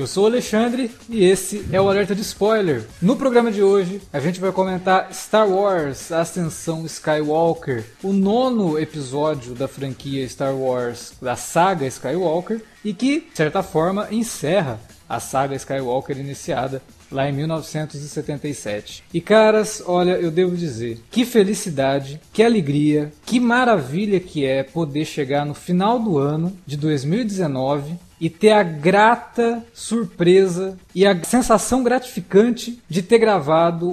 Eu sou o Alexandre e esse é o Alerta de Spoiler. No programa de hoje, a gente vai comentar Star Wars Ascensão Skywalker, o nono episódio da franquia Star Wars, da saga Skywalker, e que, de certa forma, encerra a saga Skywalker iniciada lá em 1977. E caras, olha, eu devo dizer, que felicidade, que alegria, que maravilha que é poder chegar no final do ano de 2019 e ter a grata surpresa e a sensação gratificante de ter gravado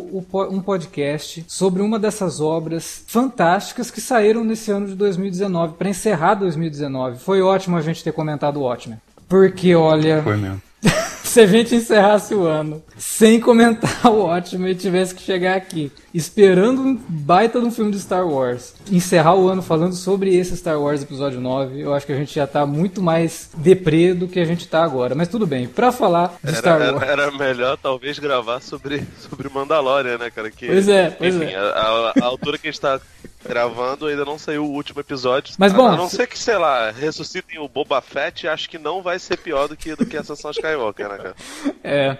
um podcast sobre uma dessas obras fantásticas que saíram nesse ano de 2019 para encerrar 2019. Foi ótimo a gente ter comentado o Watchmen. Porque olha, Foi mesmo. se a gente encerrasse o ano sem comentar o ótimo e tivesse que chegar aqui esperando um baita de um filme de Star Wars, encerrar o ano falando sobre esse Star Wars episódio 9, eu acho que a gente já tá muito mais deprê do que a gente tá agora. Mas tudo bem, pra falar de Era, Star era, Wars. era melhor talvez gravar sobre, sobre Mandalorian, né, cara? Que, Pois é, pois enfim, é. A, a- altura que a gente tá gravando ainda não saiu o último episódio. Mas, bom, A, não se- ser que, sei lá, ressuscitem o Boba Fett, acho que não vai ser pior do que, do que a Ascensão Skywalker, né, cara? É.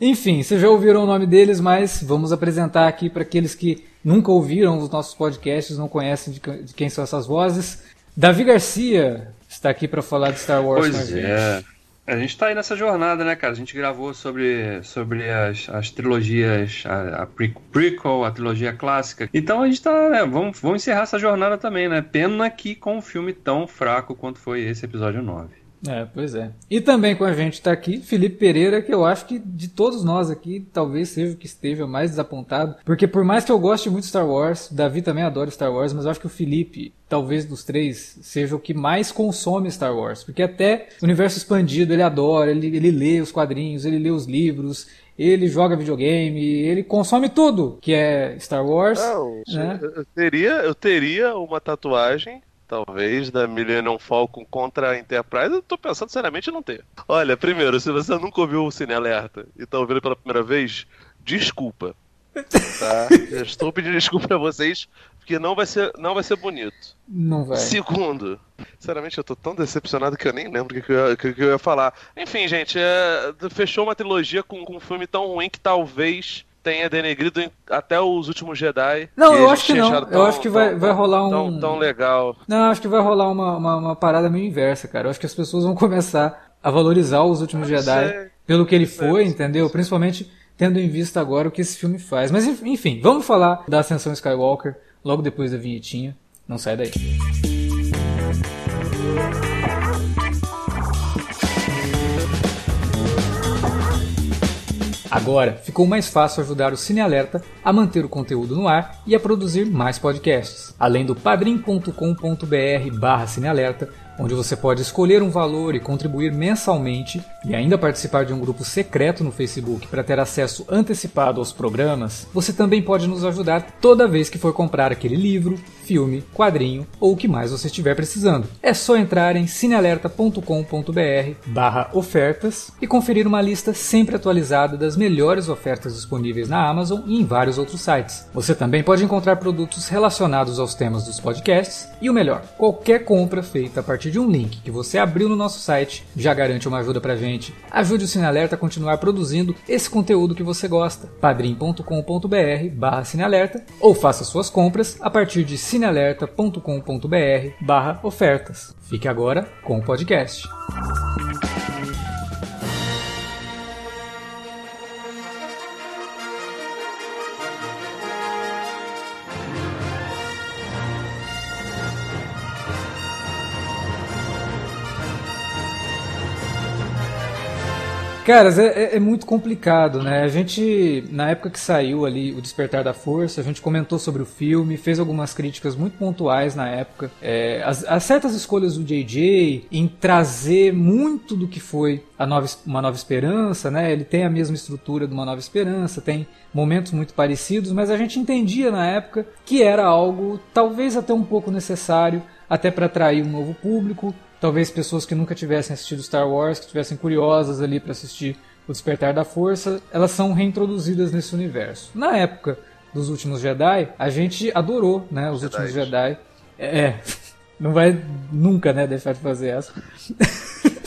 Enfim, vocês já ouviram o nome deles, mas vamos apresentar aqui para aqueles que nunca ouviram os nossos podcasts, não conhecem de, de quem são essas vozes. Davi Garcia está aqui para falar de Star Wars Pois é. A gente tá aí nessa jornada, né, cara? A gente gravou sobre, sobre as, as trilogias, a, a pre- prequel, a trilogia clássica. Então a gente tá, né, vamos, vamos encerrar essa jornada também, né? Pena que com um filme tão fraco quanto foi esse episódio 9. É, pois é. E também com a gente está aqui Felipe Pereira, que eu acho que de todos nós aqui, talvez seja o que esteja mais desapontado. Porque por mais que eu goste muito de Star Wars, Davi também adora Star Wars, mas eu acho que o Felipe, talvez dos três, seja o que mais consome Star Wars. Porque até o universo expandido ele adora, ele, ele lê os quadrinhos, ele lê os livros, ele joga videogame, ele consome tudo que é Star Wars. Não, né? eu, teria, eu teria uma tatuagem, talvez, da Millennium Falcon contra a Enterprise. Eu tô pensando seriamente em não ter. Olha, primeiro, se você nunca ouviu o Cine Alerta e tá ouvindo pela primeira vez, desculpa. Tá? Eu estou pedindo desculpa a vocês, porque não vai ser, não vai ser bonito. Não vai. Segundo, sinceramente eu tô tão decepcionado que eu nem lembro o que, eu, ia- que que eu ia falar. Enfim, gente, é, fechou uma trilogia com, com um filme tão ruim que talvez tenha denegrido até os últimos Jedi. Não, eu acho que não. achado Eu tão- acho que vai- tão- vai rolar um- Tão, tão legal. Não, acho que vai rolar uma, uma, uma parada meio inversa, cara. Eu acho que as pessoas vão começar a valorizar os últimos Eu Jedi pelo que ele foi, entendeu? Principalmente tendo em vista agora o que esse filme faz. Mas enf- enfim, vamos falar da Ascensão Skywalker logo depois da vinhetinha. Não sai daí. Agora ficou mais fácil ajudar o Cine Alerta a manter o conteúdo no ar e a produzir mais podcasts. Além do padrim.com.br barra cinealerta, onde você pode escolher um valor e contribuir mensalmente e ainda participar de um grupo secreto no Facebook para ter acesso antecipado aos programas, você também pode nos ajudar toda vez que for comprar aquele livro, filme, quadrinho ou o que mais você estiver precisando. É só entrar em cinealerta.com.br barra ofertas e conferir uma lista sempre atualizada das melhores ofertas disponíveis na Amazon e em vários outros sites. Você também pode encontrar produtos relacionados aos temas dos podcasts e o melhor, qualquer compra feita a partir de um link que você abriu no nosso site já garante uma ajuda pra gente. Ajude o Cinealerta a continuar produzindo esse conteúdo que você gosta. padrim.com.br barra Cinealerta ou faça suas compras a partir de cinealerta.com.br barra ofertas. Fique agora com o podcast. Caras, é, é- é muito complicado, né? A gente, na época que saiu ali O Despertar da Força, a gente comentou sobre o filme, fez algumas críticas muito pontuais na época. É, as, as certas escolhas do JJ em trazer muito do que foi a nova, Uma Nova Esperança, né? Ele tem a mesma estrutura de Uma Nova Esperança, tem momentos muito parecidos, mas a gente entendia na época que era algo talvez até um pouco necessário, até para atrair um novo público, talvez pessoas que nunca tivessem assistido Star Wars, que estivessem curiosas ali para assistir O Despertar da Força, elas são reintroduzidas nesse universo. Na época dos últimos Jedi, a gente adorou, né, os Jedi. últimos Jedi. É, não vai nunca, né, deixar de fazer essa.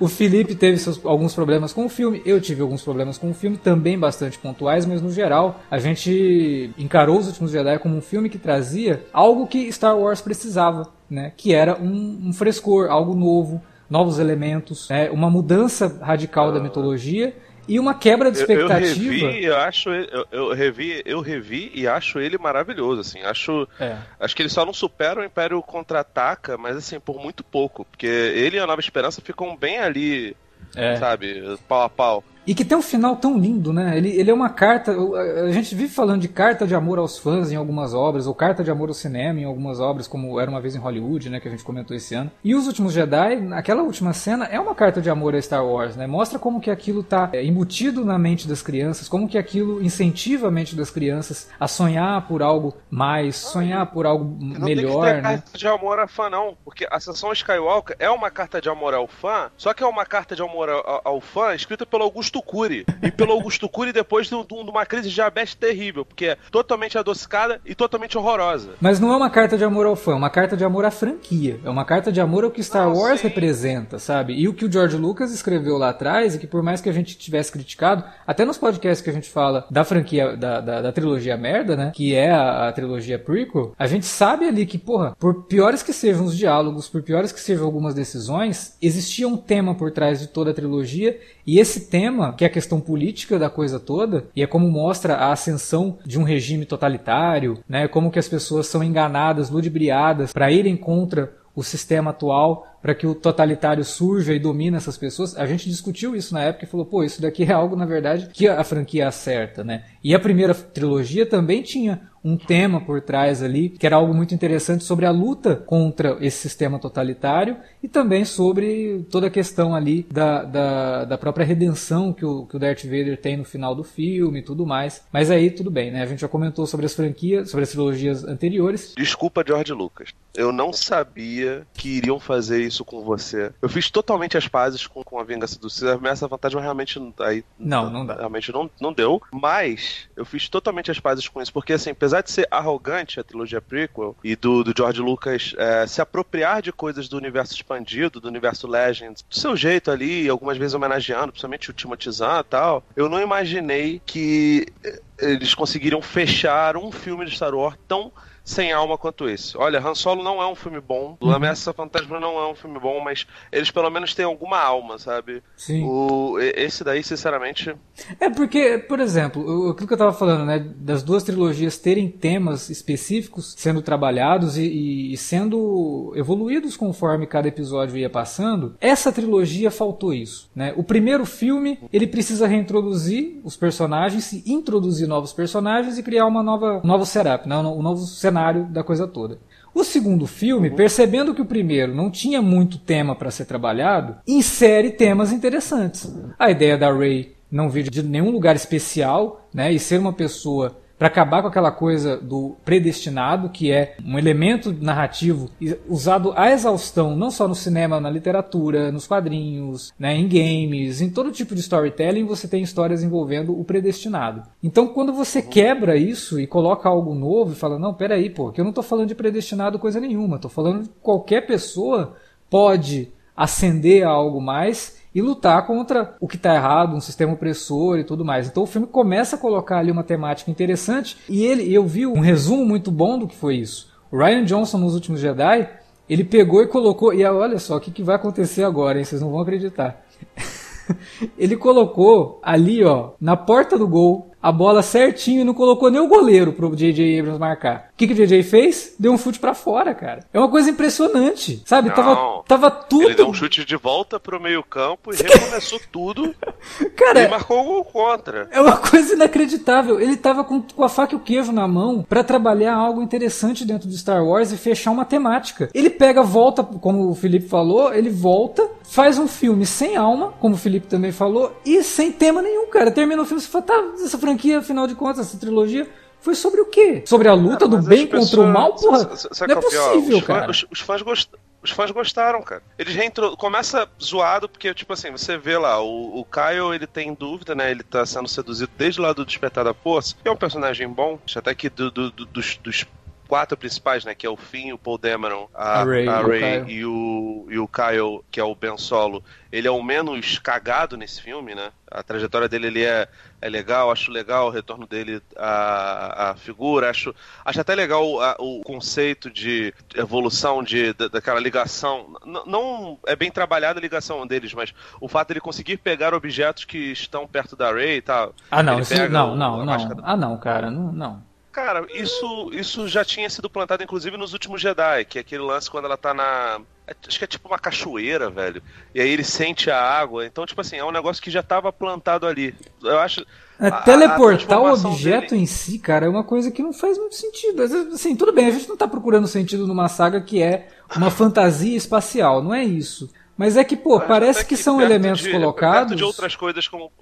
O Felipe teve seus, alguns problemas com o filme, eu tive alguns problemas com o filme, também bastante pontuais, mas no geral a gente encarou Os Últimos Jedi como um filme que trazia algo que Star Wars precisava, né? Que era um, um frescor, algo novo, novos elementos, né? uma mudança radical da mitologia e uma quebra de Eu, eu expectativa. revi e acho eu, eu revi, eu revi e acho ele maravilhoso, assim. Acho, É. acho que ele só não supera o Império contra-ataca, mas assim, por muito pouco, porque ele e a Nova Esperança ficam bem ali, É. sabe, pau a pau. E que tem um final tão lindo, né? Ele, ele é uma carta. A gente vive falando de carta de amor aos fãs em algumas obras, ou carta de amor ao cinema em algumas obras, como Era uma Vez em Hollywood, né? Que a gente comentou esse ano. E Os Últimos Jedi, aquela última cena, é uma carta de amor a Star Wars, né? Mostra como que aquilo tá é, embutido na mente das crianças, como que aquilo incentiva a mente das crianças a sonhar por algo mais, sonhar por algo Não tem melhor, que ter né? carta de amor a fã, não. Porque a Ascensão Skywalker é uma carta de amor ao fã, só que é uma carta de amor ao, ao fã escrita pelo Augusto Cury. E pelo Augusto Cury depois de, um- de uma crise de diabetes terrível, porque é totalmente adocicada e totalmente horrorosa. Mas não é uma carta de amor ao fã, é uma carta de amor à franquia. É uma carta de amor ao que Star Não, Wars sim. representa, sabe? E o que o George Lucas escreveu lá atrás, e que por mais que a gente tivesse criticado, até nos podcasts que a gente fala da franquia, da, da, da trilogia merda, né? Que é a, a trilogia prequel, a gente sabe ali que, porra, por piores que sejam os diálogos, por piores que sejam algumas decisões, existia um tema por trás de toda a trilogia, e esse tema, que é a questão política da coisa toda, e é como mostra a ascensão de um regime totalitário, né? Como que as pessoas são enganadas, ludibriadas para irem contra o sistema atual para que o totalitário surja e domine essas pessoas. A gente discutiu isso na época e falou, pô, isso daqui é algo, na verdade, que a franquia acerta, né? E a primeira trilogia também tinha um tema por trás ali, que era algo muito interessante sobre a luta contra esse sistema totalitário e também sobre toda a questão ali da, da, da própria redenção que o, que o Darth Vader tem no final do filme e tudo mais. Mas aí tudo bem, né? A gente já comentou sobre as franquias, sobre as trilogias anteriores. Desculpa, George Lucas. Eu não sabia que iriam fazer isso com você. Eu fiz totalmente as pazes com, com a vingança do César. Essa fantasma realmente não- aí Não, não dá. Realmente não, não deu. Mas eu fiz totalmente as pazes com isso. Porque, assim, apesar de ser arrogante a trilogia prequel e do, do George Lucas é, se apropriar de coisas do universo expandido, do universo Legends, do seu jeito ali, algumas vezes homenageando, principalmente o Timothy Zahn e tal, eu não imaginei que eh, eles conseguiriam fechar um filme de Star Wars tão sem alma quanto esse. Olha, Han Solo não é um filme bom, Uhum. Ameaça Fantasma não é um filme bom, mas eles pelo menos têm alguma alma, sabe? Sim. O, esse daí, sinceramente, É porque, por exemplo, o- aquilo que eu tava falando, né, das duas trilogias terem temas específicos sendo trabalhados e, e- sendo evoluídos conforme cada episódio ia passando, essa trilogia faltou isso, né? O primeiro filme, ele precisa reintroduzir os personagens, e introduzir novos personagens e criar uma nova, um novo setup, né, um novo cenário da coisa toda. O segundo filme, percebendo que o primeiro não tinha muito tema para ser trabalhado, insere temas interessantes. A ideia da Rey não vir de nenhum lugar especial, né, e ser uma pessoa para acabar com aquela coisa do predestinado, que é um elemento narrativo usado à exaustão, não só no cinema, na literatura, nos quadrinhos, né, em games, em todo tipo de storytelling você tem histórias envolvendo o predestinado. Então, quando você quebra isso e coloca algo novo e fala, não, peraí, pô, que eu não tô falando de predestinado coisa nenhuma, tô falando de qualquer pessoa pode ascender a algo mais e lutar contra o que está errado, um sistema opressor e tudo mais. Então o filme começa a colocar ali uma temática interessante e ele, eu vi um resumo muito bom do que foi isso. O Ryan Johnson nos últimos Jedi, ele pegou e colocou, e olha só o que, que vai acontecer agora, hein? vocês não vão acreditar. ele colocou ali, ó, na porta do gol, a bola certinho e não colocou nem o goleiro pro J.J. Abrams marcar. O que, que o J.J. fez? Deu um chute pra fora, cara. É uma coisa impressionante, sabe? Não. Tava, tava tudo. ele deu um chute de volta pro meio campo e recomeçou tudo Cara, e marcou o gol contra. É uma coisa inacreditável. Ele tava com, com a faca e o queijo na mão pra trabalhar algo interessante dentro de Star Wars e fechar uma temática. Ele pega, volta, como o Felipe falou, ele volta, faz um filme sem alma, como o Felipe também falou, e sem tema nenhum, cara. Termina o filme e você fala, tá, essa franquia, afinal de contas, essa trilogia. Foi sobre o quê? Sobre a luta do bem as contra o pessoas- mal? Porra, não é que possível, Os fãs- cara. Os, os fãs gost... Os fãs gostaram, cara. Eles reintro... Começa zoado, porque, tipo assim, você vê lá, o, o Kyle, ele tem dúvida, né? Ele tá sendo seduzido desde lá do Despertar da Força. É um personagem bom. Até que do, do, do, dos, dos quatro principais, né? Que é o Finn, o Paul Dameron, a, a Ray, a Ray e, o e, o, Kyle, que é o Ben Solo. Ele é o menos cagado nesse filme, né? A trajetória dele ele é, é legal, acho legal o retorno dele à, à figura, acho, acho até legal a, o conceito de evolução de, de daquela ligação. N não é bem trabalhada a ligação deles, mas o fato de ele conseguir pegar objetos que estão perto da Ray e tal. Ah, não, isso, não, não, não. Ah, não, cara, não, não. Cara, isso, isso já tinha sido plantado, inclusive, nos últimos Jedi, que é aquele lance quando ela tá na. Acho que é tipo uma cachoeira, velho. E aí ele sente a água. Então, tipo assim, é um negócio que já tava plantado ali. Eu acho. É, teleportar o objeto dele... em si, cara, é uma coisa que não faz muito sentido. Assim, tudo bem, a gente não tá procurando sentido numa saga que é uma fantasia espacial, não é isso. Mas é que, pô, parece que, que são elementos de, colocados. De outras coisas como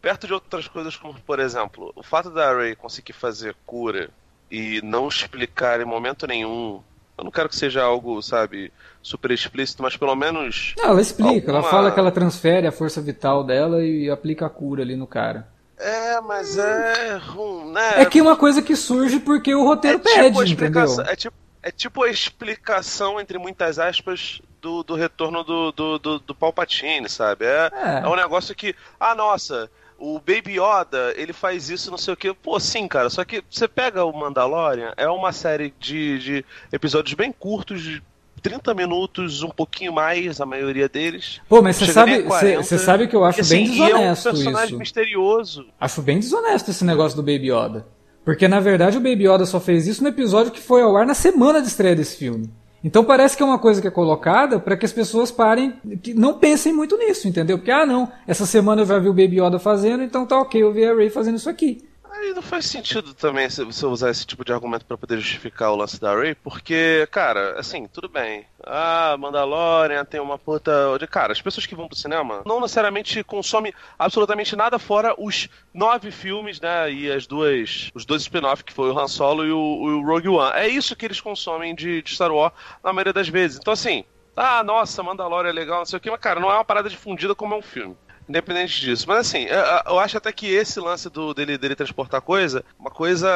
perto de outras coisas como, por exemplo, o fato da Ray conseguir fazer cura e não explicar em momento nenhum. Eu não quero que seja algo, sabe, super explícito, mas pelo menos. Não, ela explica, alguma... ela fala que ela transfere a força vital dela e aplica a cura ali no cara. É, mas é. Hum, né? É que é uma coisa que surge porque o roteiro é pede, tipo entendeu? É tipo, é tipo a explicação, entre muitas aspas, do, do retorno do, do, do, do Palpatine, sabe? É, é. é um negócio que. Ah, nossa, o Baby Yoda, ele faz isso, não sei o que. Pô, sim, cara. Só que você pega o Mandalorian, é uma série de, de episódios bem curtos, de 30 minutos, um pouquinho mais, a maioria deles. Pô, mas você sabe, você sabe que eu acho e, assim, bem desonesto é um personagem isso. misterioso. Acho bem desonesto esse negócio do Baby Yoda. Porque na verdade o Baby Yoda só fez isso no episódio que foi ao ar na semana de estreia desse filme. Então parece que é uma coisa que é colocada para que as pessoas parem, que não pensem muito nisso, entendeu? Porque, ah, não, essa semana eu já vi o Baby Yoda fazendo, então tá ok, eu vi a Ray fazendo isso aqui. Aí não faz sentido também você usar esse tipo de argumento para poder justificar o lance da Ray, porque, cara, assim, tudo bem. Ah, Mandalorian tem uma puta. Cara, as pessoas que vão pro cinema não necessariamente consomem absolutamente nada fora os nove filmes, né? E as duas. Os dois spin-off, que foi o Han Solo e o, o, Rogue One. É isso que eles consomem de, de Star Wars na maioria das vezes. Então, assim, ah, nossa, Mandalorian é legal, não sei o que, mas, cara, não é uma parada difundida como é um filme. Independente disso. Mas assim, eu, acho até que esse lance do, dele, dele transportar coisa, uma coisa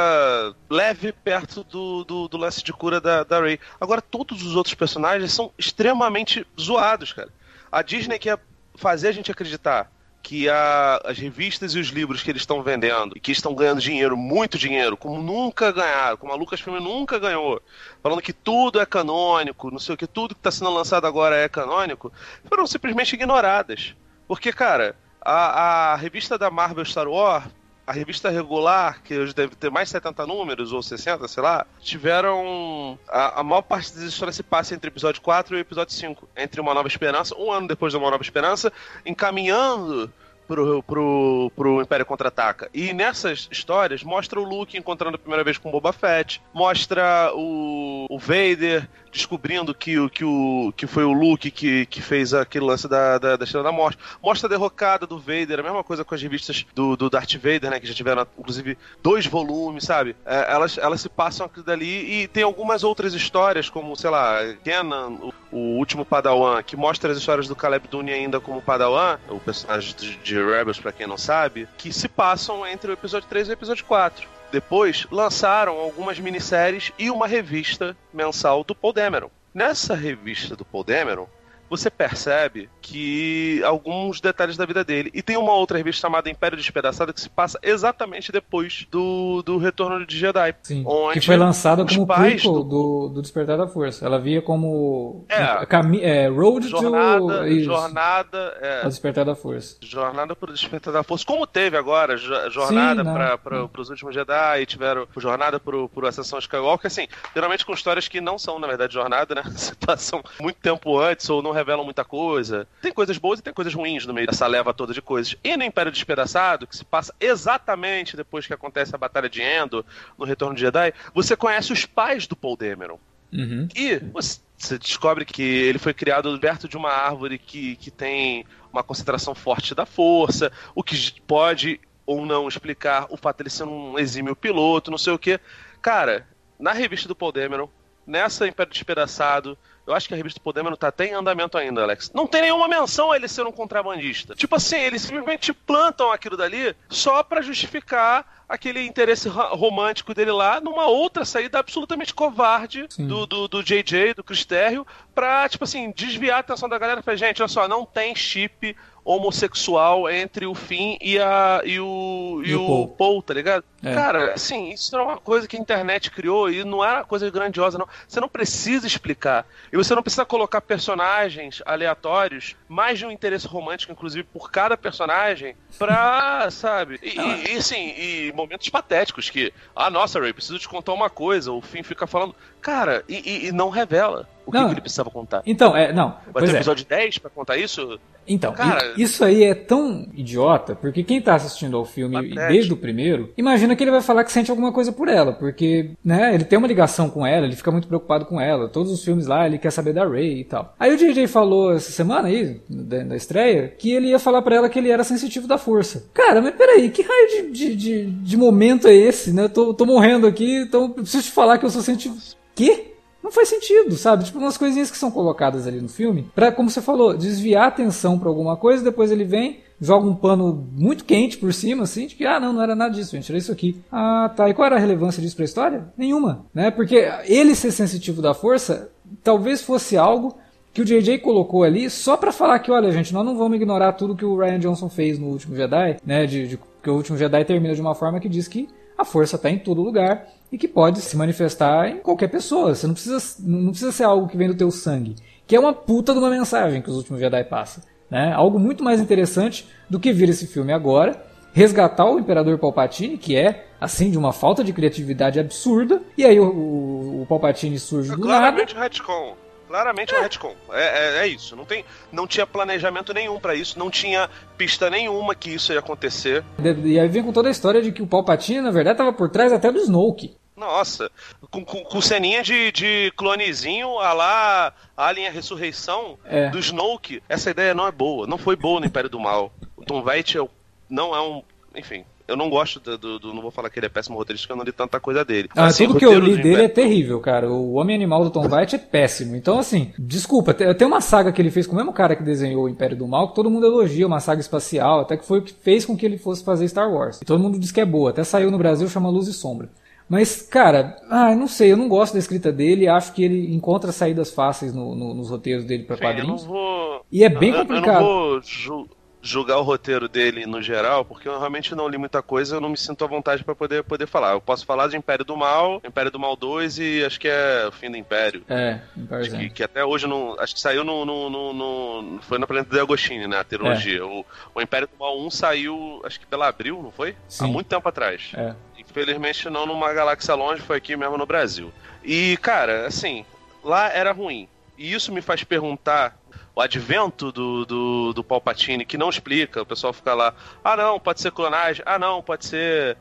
leve perto do, do, do lance de cura da, da Ray. Agora, todos os outros personagens são extremamente zoados, cara. A Disney quer fazer a gente acreditar que a, as revistas e os livros que eles estão vendendo e que estão ganhando dinheiro, muito dinheiro, como nunca ganharam, como a Lucasfilm nunca ganhou, falando que tudo é canônico, não sei o que, tudo que está sendo lançado agora é canônico, foram simplesmente ignoradas. Porque, cara, a, a revista da Marvel Star Wars, a revista regular, que hoje deve ter mais 70 números, ou 60, sei lá, tiveram. A, a maior parte das histórias se passa entre o episódio 4 e o episódio 5. Entre Uma Nova Esperança, um ano depois de Uma Nova Esperança, encaminhando pro, pro, pro Império Contra-Ataca. E nessas histórias mostra o Luke encontrando a primeira vez com o Boba Fett, mostra o, o Vader descobrindo que, que, o, que foi o Luke que, que fez aquele lance da, da, da Estrela da Morte. Mostra a derrocada do Vader, a mesma coisa com as revistas do, do Darth Vader, né? Que já tiveram, inclusive, dois volumes, sabe? É, elas, elas se passam aquilo dali e tem algumas outras histórias, como, sei lá, Kenan, o, o último Padawan, que mostra as histórias do Caleb Dune ainda como Padawan, o personagem de, de Rebels, para quem não sabe, que se passam entre o episódio 3 e o episódio 4 depois, lançaram algumas minisséries e uma revista mensal do Paul Dameron. Nessa revista do Paul Dameron, você percebe que alguns detalhes da vida dele. E tem uma outra revista chamada Império Despedaçado que se passa exatamente depois do, do Retorno de Jedi. Sim, que foi lançada como prequel do... do... Do, Despertar da Força. Ela via como é, cami... é, Road jornada, to... Isso. Jornada... É, ao Despertar da Força. Jornada para o Despertar da Força. Como teve agora, jornada para os últimos Jedi tiveram jornada para o Ascensão Skywalker, assim, geralmente com histórias que não são, na verdade, jornada, né? Se passam muito tempo antes ou não revelam muita coisa. Tem coisas boas e tem coisas ruins no meio dessa leva toda de coisas. E no Império Despedaçado, que se passa exatamente depois que acontece a Batalha de Endor, no Retorno de Jedi, você conhece os pais do Paul Dameron. Uhum. E você descobre que ele foi criado perto de uma árvore que, que tem uma concentração forte da força, o que pode ou não explicar o fato de ele ser um exímio piloto, não sei o que. Cara, na revista do Paul Dameron, nessa Império Despedaçado, eu acho que a revista Podemos não tá até em andamento ainda, Alex. Não tem nenhuma menção a ele ser um contrabandista. Tipo assim, eles simplesmente plantam aquilo dali só para justificar aquele interesse romântico dele lá numa outra saída absolutamente covarde do, do, do, JJ, do Cristério, pra, tipo assim, desviar a atenção da galera. Falei, gente, olha só, não tem chip homossexual entre o Finn e, a, e o, e, e o, Paul. Paul. tá ligado? É. Cara, assim, isso não é uma coisa que a internet criou e não é uma coisa grandiosa, não. Você não precisa explicar. E você não precisa colocar personagens aleatórios, mais de um interesse romântico, inclusive, por cada personagem, pra, sabe? E, e, e assim, e momentos patéticos que, ah, nossa, Ray, preciso te contar uma coisa. O Finn fica falando, cara, e, e não revela o que, que, ele precisava contar. Então, é, não. Vai ter um é. episódio 10 pra contar isso? Então, Cara, isso aí é tão idiota, porque quem tá assistindo ao filme patético. desde o primeiro, imagina que ele vai falar que sente alguma coisa por ela, porque, né, ele tem uma ligação com ela, ele fica muito preocupado com ela, todos os filmes lá ele quer saber da Ray e tal. Aí o JJ falou essa semana aí, da, estreia, que ele ia falar para ela que ele era sensitivo da força. Cara, mas peraí, que raio de, de, de, de momento é esse, né? Eu tô, tô morrendo aqui, então preciso te falar que eu sou sensitivo. Que? não faz sentido, sabe? Tipo, umas coisinhas que são colocadas ali no filme, para como você falou, desviar a atenção para alguma coisa, depois ele vem, joga um pano muito quente por cima, assim, de que, ah, não, não era nada disso, gente, era isso aqui. Ah, tá. E qual era a relevância disso pra história? Nenhuma, né? Porque ele ser sensitivo da força, talvez fosse algo que o JJ colocou ali só para falar que, olha, gente, nós não vamos ignorar tudo que o Ryan Johnson fez no último Jedi, né? De, de, que o último Jedi termina de uma forma que diz que a força está em todo lugar e que pode se manifestar em qualquer pessoa. Você não precisa, não precisa ser algo que vem do teu sangue. Que é uma puta de uma mensagem que os últimos Jedi passam. Né? Algo muito mais interessante do que vir esse filme agora, resgatar o Imperador Palpatine, que é, assim, de uma falta de criatividade absurda, e aí o, o, o Palpatine surge é do claramente nada. Retcon. Claramente é. um retcon. É, é, é, isso. Não, tem, não tinha planejamento nenhum para isso, não tinha pista nenhuma que isso ia acontecer. E aí vem com toda a história de que o Palpatine, na verdade, estava por trás até do Snoke. Nossa, com, com, com ceninha de, de clonezinho a lá Alien a Ressurreição é. do Snoke. Essa ideia não é boa, não foi boa no Império do Mal. O Tom Waits é, não é um. Enfim, eu não gosto do, do, do, Não vou falar que ele é péssimo roteirista, porque eu não li tanta coisa dele. Ah, assim, tudo que eu li dele é terrível, cara. O Homem Animal do Tom White é péssimo. Então, assim, desculpa, tem uma saga que ele fez com o mesmo cara que desenhou o Império do Mal, que todo mundo elogia, uma saga espacial, até que foi o que fez com que ele fosse fazer Star Wars. E todo mundo diz que é boa. Até saiu no Brasil, chama Luz e Sombra. Mas, cara, ah, não sei, eu não gosto da escrita dele, acho que ele encontra saídas fáceis no, no, nos roteiros dele para quadrinhos. Eu não vou... E é bem complicado. Eu não vou julgar o roteiro dele no geral, porque eu realmente não li muita coisa, eu não me sinto à vontade para poder, poder falar. Eu posso falar de Império do Mal, Império do Mal 2 e acho que é o fim do Império. É, Império que, que, até hoje não. Acho que saiu no. no, no, no foi na planeta de Agostini, né? A trilogia. É. O, o Império do Mal 1 saiu, acho que pela Abril, não foi? Sim. Há muito tempo atrás. É. Infelizmente não numa galáxia longe, foi aqui mesmo no Brasil. E, cara, assim, lá era ruim. E isso me faz perguntar o advento do, do, do Palpatine, que não explica, o pessoal fica lá, ah não, pode ser clonagem, ah não, pode ser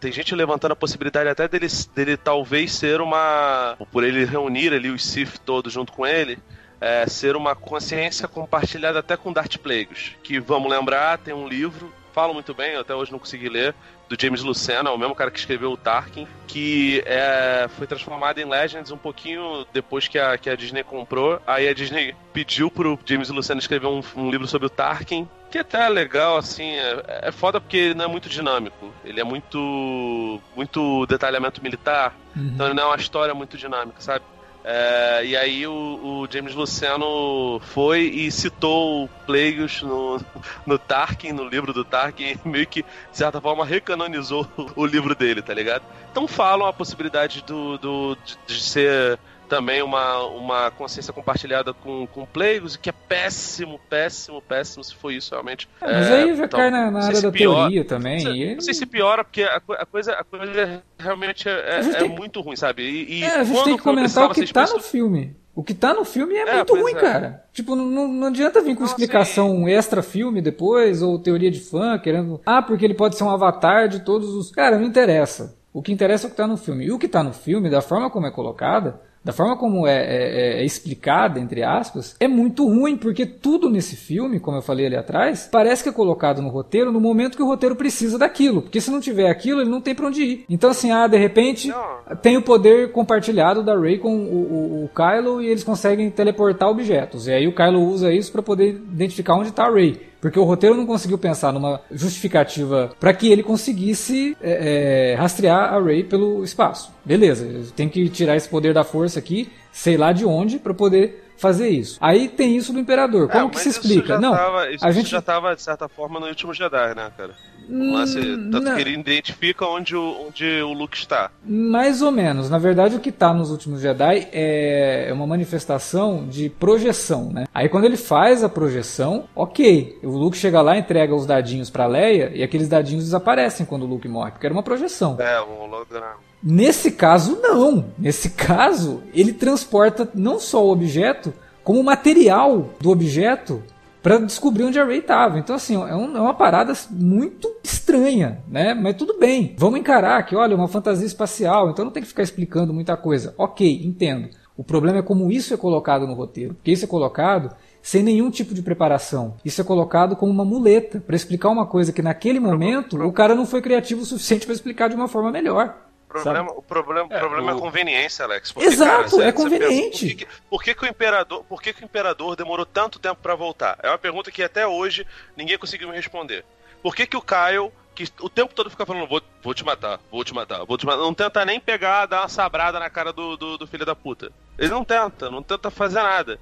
tem gente levantando a possibilidade até dele, dele talvez ser uma. Por ele reunir ali os Sith todos junto com ele. É, ser uma consciência compartilhada até com Darth Plagueis. Que vamos lembrar, tem um livro, falo muito bem, eu até hoje não consegui ler, do James Lucena, o mesmo cara que escreveu o Tarkin, que é, foi transformado em Legends um pouquinho depois que a, que a Disney comprou. Aí a Disney pediu pro James Lucena escrever um, um livro sobre o Tarkin, que até é legal, assim, é, é foda porque ele não é muito dinâmico. Ele é muito. muito detalhamento militar. Uhum. Então ele não é uma história muito dinâmica, sabe? É, e aí o, o, James Luciano foi e citou o Plagueis no, no Tarkin, no livro do Tarkin, meio que, de certa forma, recanonizou o livro dele, tá ligado? Então falam a possibilidade do, do de, de ser também uma, uma consciência compartilhada com, com Plagueis, que é péssimo, péssimo, péssimo se for isso realmente. É, mas é, aí já então, cai na, na área da piora, teoria também. Não sei, não sei, se piora, porque a, a, coisa, a coisa realmente é, é tem... muito ruim, sabe? E, e é, a gente tem que comentar o que tá no filme. O que tá no filme é, é muito ruim, é. cara. Tipo, não, não adianta vir com não, explicação sim. extra filme depois, ou teoria de fã, querendo. Ah, porque ele pode ser um avatar de todos os. Cara, não interessa. O que interessa é o que tá no filme. E o que tá no filme, da forma como é colocada, da forma como é, é, é, explicada, entre aspas, é muito ruim, porque tudo nesse filme, como eu falei ali atrás, parece que é colocado no roteiro no momento que o roteiro precisa daquilo. Porque se não tiver aquilo, ele não tem pra onde ir. Então, assim, ah, de repente, não. tem o poder compartilhado da Rey com o, o, o, Kylo e eles conseguem teleportar objetos. E aí o Kylo usa isso para poder identificar onde tá a Rey. Porque o roteiro não conseguiu pensar numa justificativa para que ele conseguisse é, é, rastrear a Rey pelo espaço. Beleza, tem que tirar esse poder da força aqui, sei lá de onde, para poder fazer isso. Aí tem isso do imperador. Como é, que se explica? Não, tava, a gente já estava de certa forma no último Jedi, né, cara? Lance, tanto não. que ele identifica onde o, onde o Luke está. Mais ou menos. Na verdade, o que está nos últimos Jedi é uma manifestação de projeção, né? Aí quando ele faz a projeção, ok. O Luke chega lá, entrega os dadinhos para Leia e aqueles dadinhos desaparecem quando o Luke morre, porque era uma projeção. É, um holograma. Nesse caso, não. Nesse caso, ele transporta não só o objeto, como o material do objeto para descobrir onde a Ray estava. Então, assim, é, um, é, uma parada muito estranha, né? Mas tudo bem. Vamos encarar que, olha, é uma fantasia espacial, então não tem que ficar explicando muita coisa. Ok, entendo. O problema é como isso é colocado no roteiro. Porque isso é colocado sem nenhum tipo de preparação. Isso é colocado como uma muleta para explicar uma coisa que naquele momento o cara não foi criativo o suficiente para explicar de uma forma melhor problema, o problema, é, problema é o... é conveniência, Alex. Porque, Exato, cara, é conveniente. Pensa, por, que, por, que, que, o imperador, por que, que o imperador demorou tanto tempo para voltar? É uma pergunta que até hoje ninguém conseguiu me responder. Por que, que o Kyle, que o tempo todo fica falando, vou, vou te matar, vou te matar, vou te matar, não tenta nem pegar, dar uma sabrada na cara do, do, do filho da puta. Ele não tenta, não tenta fazer nada.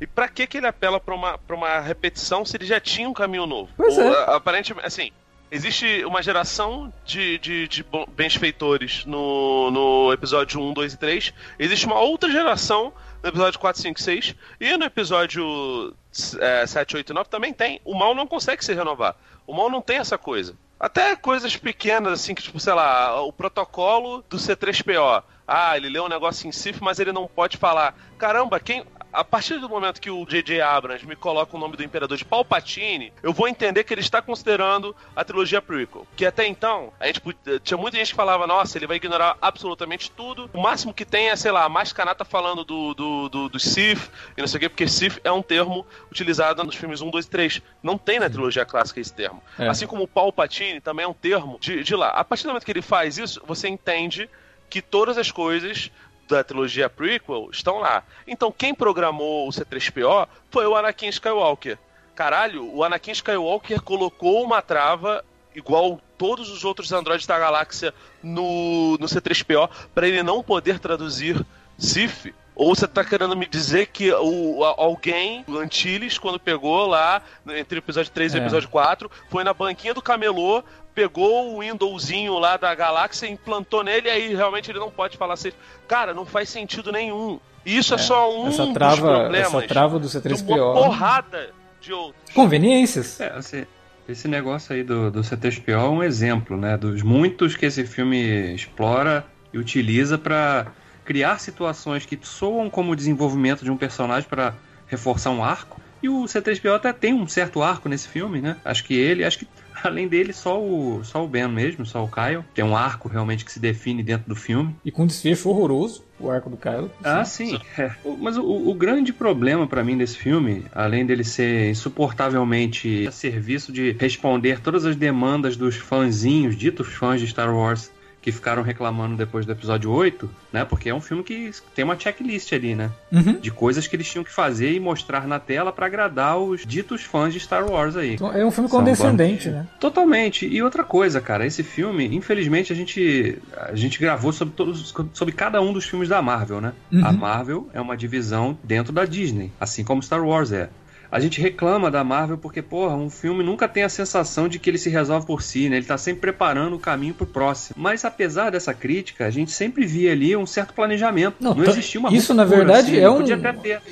E pra que, que ele apela pra uma, pra uma repetição se ele já tinha um caminho novo? Pois Ou, é. Aparentemente, assim, Existe uma geração de, de, de benfeitores no, no episódio 1, 2 e 3. Existe uma outra geração no episódio 4, 5 e 6. E no episódio é, 7, 8 e 9 também tem. O mal não consegue se renovar. O mal não tem essa coisa. Até coisas pequenas, assim, que, tipo, sei lá, o protocolo do C3PO. Ah, ele leu um negócio em CIF, mas ele não pode falar. Caramba, quem a partir do momento que o J.J. Abrams me coloca o nome do Imperador de Palpatine, eu vou entender que ele está considerando a trilogia prequel. Que até então, a gente tinha muita gente que falava, nossa, ele vai ignorar absolutamente tudo. O máximo que tem é, sei lá, mais canata falando do, do, do, do Sith e não sei o quê, porque Sith é um termo utilizado nos filmes 1, 2 e 3. Não tem na trilogia clássica esse termo. É. Assim como o Palpatine também é um termo de, de lá. A partir do momento que ele faz isso, você entende que todas as coisas da trilogia prequel estão lá. Então quem programou o C3PO foi o Anakin Skywalker. Caralho, o Anakin Skywalker colocou uma trava igual todos os outros androides da galáxia no, no C3PO para ele não poder traduzir Sith. Ou você tá querendo me dizer que o, alguém, o Antilles, quando pegou lá, entre o episódio 3 e o é. episódio 4, foi na banquinha do camelô, pegou o Windowsinho lá da galáxia, implantou nele, e aí realmente ele não pode falar assim. Cara, não faz sentido nenhum. E isso é, é só um essa trava, dos problemas. Essa trava do C3PO. De uma porrada de outros. Conveniências. É, assim, esse negócio aí do, do C3PO é um exemplo, né? Dos muitos que esse filme explora e utiliza para criar situações que soam como desenvolvimento de um personagem para reforçar um arco. E o C3PO até tem um certo arco nesse filme, né? Acho que ele, acho que além dele, só o, só o Ben mesmo, só o Kyle. Tem um arco realmente que se define dentro do filme. E com desfecho horroroso, o arco do Kyle. Ah, sim. É. Mas o, o, grande problema para mim desse filme, além dele ser insuportavelmente a serviço de responder todas as demandas dos fãzinhos, ditos fãs de Star Wars, que ficaram reclamando depois do episódio 8, né? Porque é um filme que tem uma checklist ali, né? Uhum. De coisas que eles tinham que fazer e mostrar na tela para agradar os ditos fãs de Star Wars aí. Então, é um filme condescendente, né? Totalmente. E outra coisa, cara, esse filme, infelizmente, a gente, a gente gravou sobre, todos, sobre cada um dos filmes da Marvel, né? Uhum. A Marvel é uma divisão dentro da Disney, assim como Star Wars é a gente reclama da Marvel porque, porra, um filme nunca tem a sensação de que ele se resolve por si, né? Ele tá sempre preparando o caminho pro próximo. Mas apesar dessa crítica, a gente sempre via ali um certo planejamento. Não, não existia uma Isso, na verdade, assim, é um.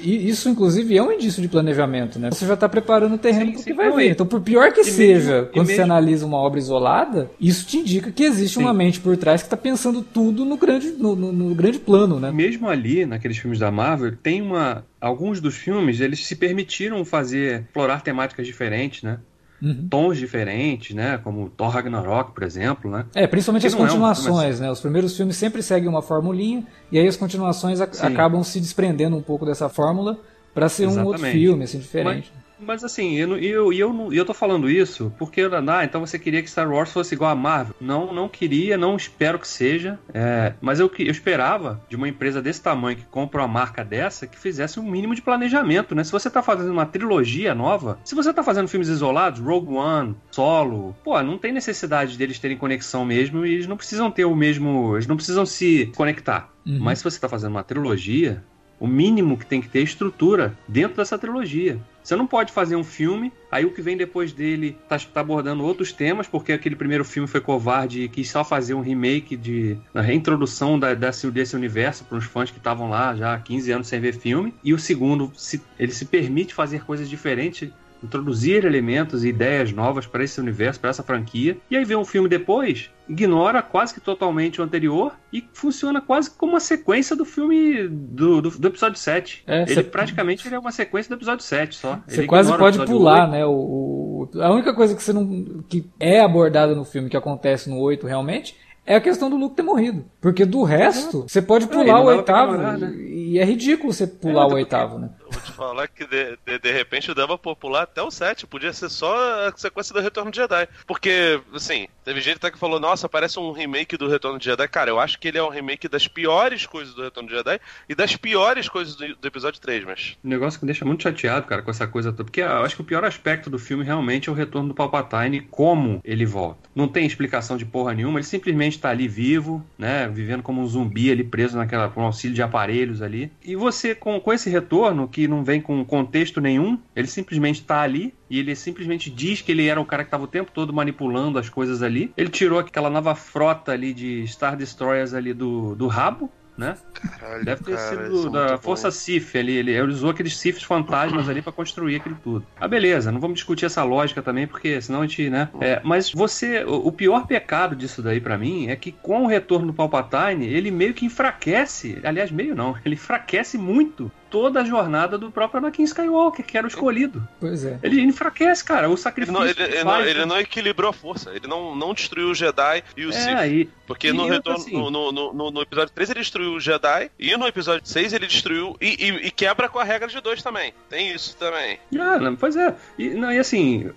Isso, inclusive, é um indício de planejamento, né? Você já tá preparando o terreno sim, pro que sim, vai vir. Então, por pior que seja, mesmo, quando você analisa uma obra isolada, isso te indica que existe sim. uma mente por trás que tá pensando tudo no grande, no, no, no grande plano, né? Mesmo ali, naqueles filmes da Marvel, tem uma alguns dos filmes eles se permitiram fazer explorar temáticas diferentes, né? uhum. tons diferentes, né? Como Thor Ragnarok, por exemplo, né? É, principalmente as continuações, é um... né? Os primeiros filmes sempre seguem uma formulinha e aí as continuações acabam se desprendendo um pouco dessa fórmula para ser Exatamente. um outro filme, assim, diferente. Mas... Mas assim, eu, eu, eu, eu tô falando isso porque, ah, então você queria que Star Wars fosse igual a Marvel. Não, não queria, não espero que seja. É, mas eu, eu esperava de uma empresa desse tamanho que compra uma marca dessa que fizesse um mínimo de planejamento, né? Se você tá fazendo uma trilogia nova, se você tá fazendo filmes isolados, Rogue One, Solo, pô, não tem necessidade deles terem conexão mesmo e eles não precisam ter o mesmo. Eles não precisam se conectar. Uhum. Mas se você tá fazendo uma trilogia, o mínimo que tem que ter é estrutura dentro dessa trilogia. Você não pode fazer um filme, aí o que vem depois dele tá, tá, abordando outros temas, porque aquele primeiro filme foi covarde e quis só fazer um remake de a reintrodução da, desse, desse universo para os fãs que estavam lá já há 15 anos sem ver filme. E o segundo, se, ele se permite fazer coisas diferentes introduzir elementos e ideias novas para esse universo, para essa franquia. E aí vem um filme depois, ignora quase que totalmente o anterior e funciona quase como uma sequência do filme do, do, do episódio 7. É, ele cê... praticamente ele é uma sequência do episódio 7 só. Você quase pode pular, 8. né? O, o, a única coisa que você não. que é abordada no filme que acontece no 8 realmente é a questão do Luke ter morrido. Porque do resto, você pode pular o oitavo. né? E é ridículo você pular é, o oitavo, né? Vou te falar que de, de, de repente dava pra pular até o 7. Podia ser só a sequência do Retorno de Jedi. Porque, assim, teve gente até que falou: Nossa, parece um remake do Retorno de Jedi. Cara, eu acho que ele é um remake das piores coisas do Retorno de Jedi e das piores coisas do, do episódio 3, mas. Um negócio que me deixa muito chateado, cara, com essa coisa toda. Porque eu acho que o pior aspecto do filme realmente é o retorno do Palpatine como ele volta. Não tem explicação de porra nenhuma, ele simplesmente tá ali vivo, né? Vivendo como um zumbi ali preso naquela, com auxílio de aparelhos ali. E você, com, com esse retorno, que não vem com contexto nenhum, ele simplesmente está ali e ele simplesmente diz que ele era o cara que estava o tempo todo manipulando as coisas ali. Ele tirou aquela nova frota ali de Star Destroyers ali do, do rabo, né? Caralho, Deve ter cara, sido é da Força Sif ali. Ele, ele usou aqueles Sifs fantasmas ali para construir aquilo tudo. Ah, beleza, não vamos discutir essa lógica também, porque senão a gente, né? É, mas você. O, o pior pecado disso daí para mim é que com o retorno do Palpatine, ele meio que enfraquece. Aliás, meio não, ele enfraquece muito toda a jornada do próprio Anakin Skywalker, que era o escolhido. Pois é. Ele enfraquece, cara, o sacrifício. Ele não, ele, ele, não, ele não, equilibrou a força, ele não, não destruiu o Jedi e o é, Sith. E, porque e no, retorno, assim, no, no, no, no, episódio 3 ele destruiu o Jedi, e no episódio 6 ele destruiu. E, e, e quebra com a regra de dois também. Tem isso também. Ah, não, pois é. E, não, e assim,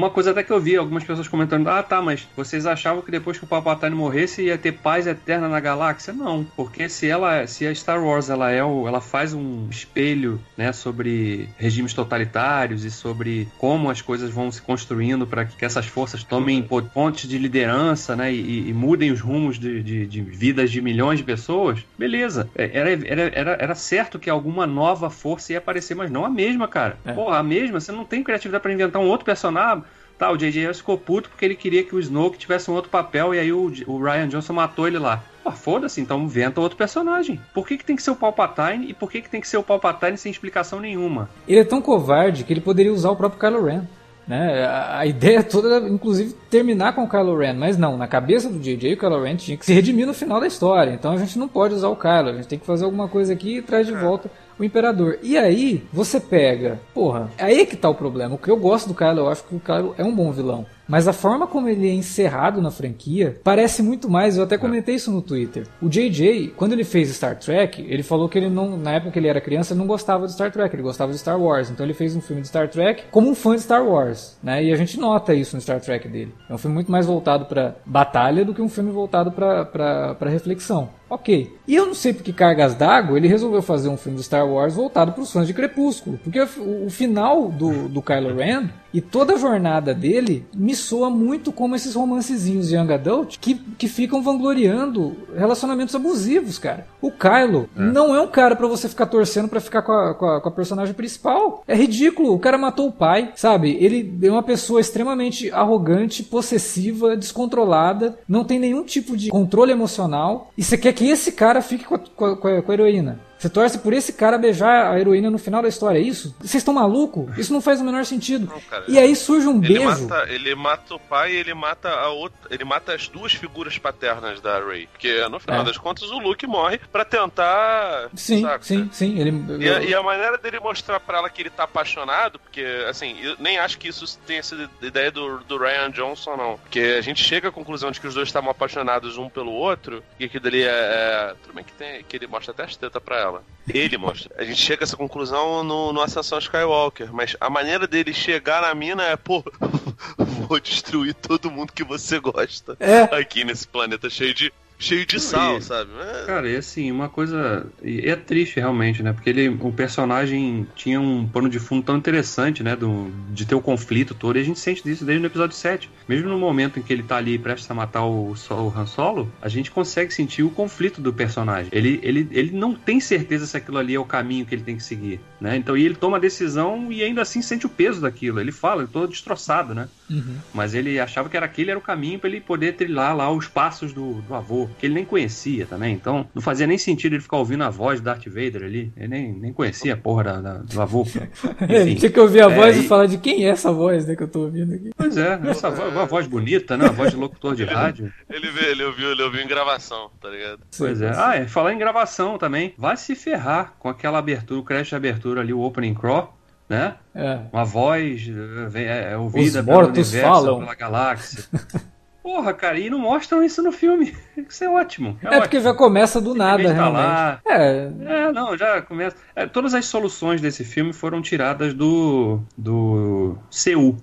uma coisa até que eu vi algumas pessoas comentando: ah, tá, mas vocês achavam que depois que o Palpatine morresse ia ter paz eterna na galáxia? Não, porque se ela, se a Star Wars ela é o, ela faz um espelho, né, sobre regimes totalitários e sobre como as coisas vão se construindo para que essas forças tomem pontes de liderança, né, e, e mudem os rumos de, de, de, vidas de milhões de pessoas, beleza. É, era, era, era, era certo que alguma nova força ia aparecer, mas não a mesma, cara. É. Porra, a mesma, você não tem criatividade para inventar um outro personagem. Tá, o J.J. Abrams ficou puto porque ele queria que o Snoke tivesse um outro papel e aí o, o Ryan Johnson matou ele lá. Pô, foda-se, então inventa outro personagem. Por que, que tem que ser o Palpatine e por que, que tem que ser o Palpatine sem explicação nenhuma? Ele é tão covarde que ele poderia usar o próprio Kylo Ren. Né? A, ideia toda era, inclusive, terminar com o Kylo Ren, mas não, na cabeça do JJ, o Kylo Ren tinha que se redimir no final da história. Então a gente não pode usar o Kylo, a gente tem que fazer alguma coisa aqui e traz de é. volta o Imperador. E aí, você pega, porra, é aí que tá o problema. O que eu gosto do Kylo, eu acho que o Kylo é um bom vilão. Mas a forma como ele é encerrado na franquia parece muito mais. Eu até comentei isso no Twitter. O JJ, quando ele fez Star Trek, ele falou que ele não, na época que ele era criança, ele não gostava de Star Trek, ele gostava de Star Wars. Então ele fez um filme de Star Trek como um fã de Star Wars, né? E a gente nota isso no Star Trek dele. É um filme muito mais voltado para batalha do que um filme voltado para reflexão. Ok. E eu não sei por que cargas d'água ele resolveu fazer um filme de Star Wars voltado para os fãs de Crepúsculo. Porque o, o final do, do Kylo Ren e toda a jornada dele me soa muito como esses romancezinhos young adult que, que ficam vangloriando relacionamentos abusivos, cara. O Kylo é. não é um cara para você ficar torcendo para ficar com a, com a, com, a, personagem principal. É ridículo. O cara matou o pai, sabe? Ele é uma pessoa extremamente arrogante, possessiva, descontrolada, não tem nenhum tipo de controle emocional. E você quer que esse cara fique com a, com a, com a heroína. Você torce por esse cara beijar a heroína no final da história, é isso? Vocês estão maluco? Isso não faz o menor sentido. Não, cara. E aí surge um Ele beijo. mata, ele mata o pai e ele mata a outra. Ele mata as duas figuras paternas da Ray. Porque no final É. das contas o Luke morre pra tentar. Sim, saca? sim, sim. Ele, E a, e a maneira dele mostrar pra ela que ele tá apaixonado, porque, assim, eu nem acho que isso tenha sido ideia do, do Ryan Johnson, não. Porque a gente chega à conclusão de que os dois estavam apaixonados um pelo outro, e aquilo dali é. é tudo bem que, tem, que ele mostra até as tetas pra ela. Ele mostra. A gente chega a essa conclusão no, no Ascensão Skywalker, mas a maneira dele chegar na mina é, pô, vou destruir todo mundo que você gosta É. aqui nesse planeta cheio de. Cheio de sal, e- sabe? É- Cara, e assim, uma coisa. E é triste realmente, né? Porque ele, o personagem tinha um pano de fundo tão interessante, né? Do, de ter o conflito todo. E a gente sente isso desde o episódio 7. Mesmo no momento em que ele tá ali prestes a matar o, o Han Solo, a gente consegue sentir o conflito do personagem. Ele, ele, ele não tem certeza se aquilo ali é o caminho que ele tem que seguir, né? Então, e ele toma a decisão e ainda assim sente o peso daquilo. Ele fala, eu tô destroçado, né? Uhum. Mas ele achava que era aquele era o caminho para ele poder trilhar lá os passos do, do avô, que ele nem conhecia também. Então não fazia nem sentido ele ficar ouvindo a voz do Darth Vader ali. Ele nem, nem conhecia a porra da- da- do avô. Ele Enfim. tinha que ouvir a É, voz e e- falar de quem é essa voz né, que eu tô ouvindo aqui. Pois é, essa voz, uma voz bonita, né? Uma voz de locutor de rádio. Ele, vê, ele, ouviu, ele ouviu em gravação, tá ligado? Pois é. Ah, é, falar em gravação também. Vai se ferrar com aquela abertura, o crash de abertura ali, o opening crawl, né? É. Uma voz vem- é, é ouvida Os pelo universo, falam. pela galáxia. Porra, cara, e não mostram isso no filme. Isso é ótimo. É, porque já começa do nada, tá realmente. lá. É, É, não, já começa. é, todas as soluções desse filme foram tiradas do. do. CU.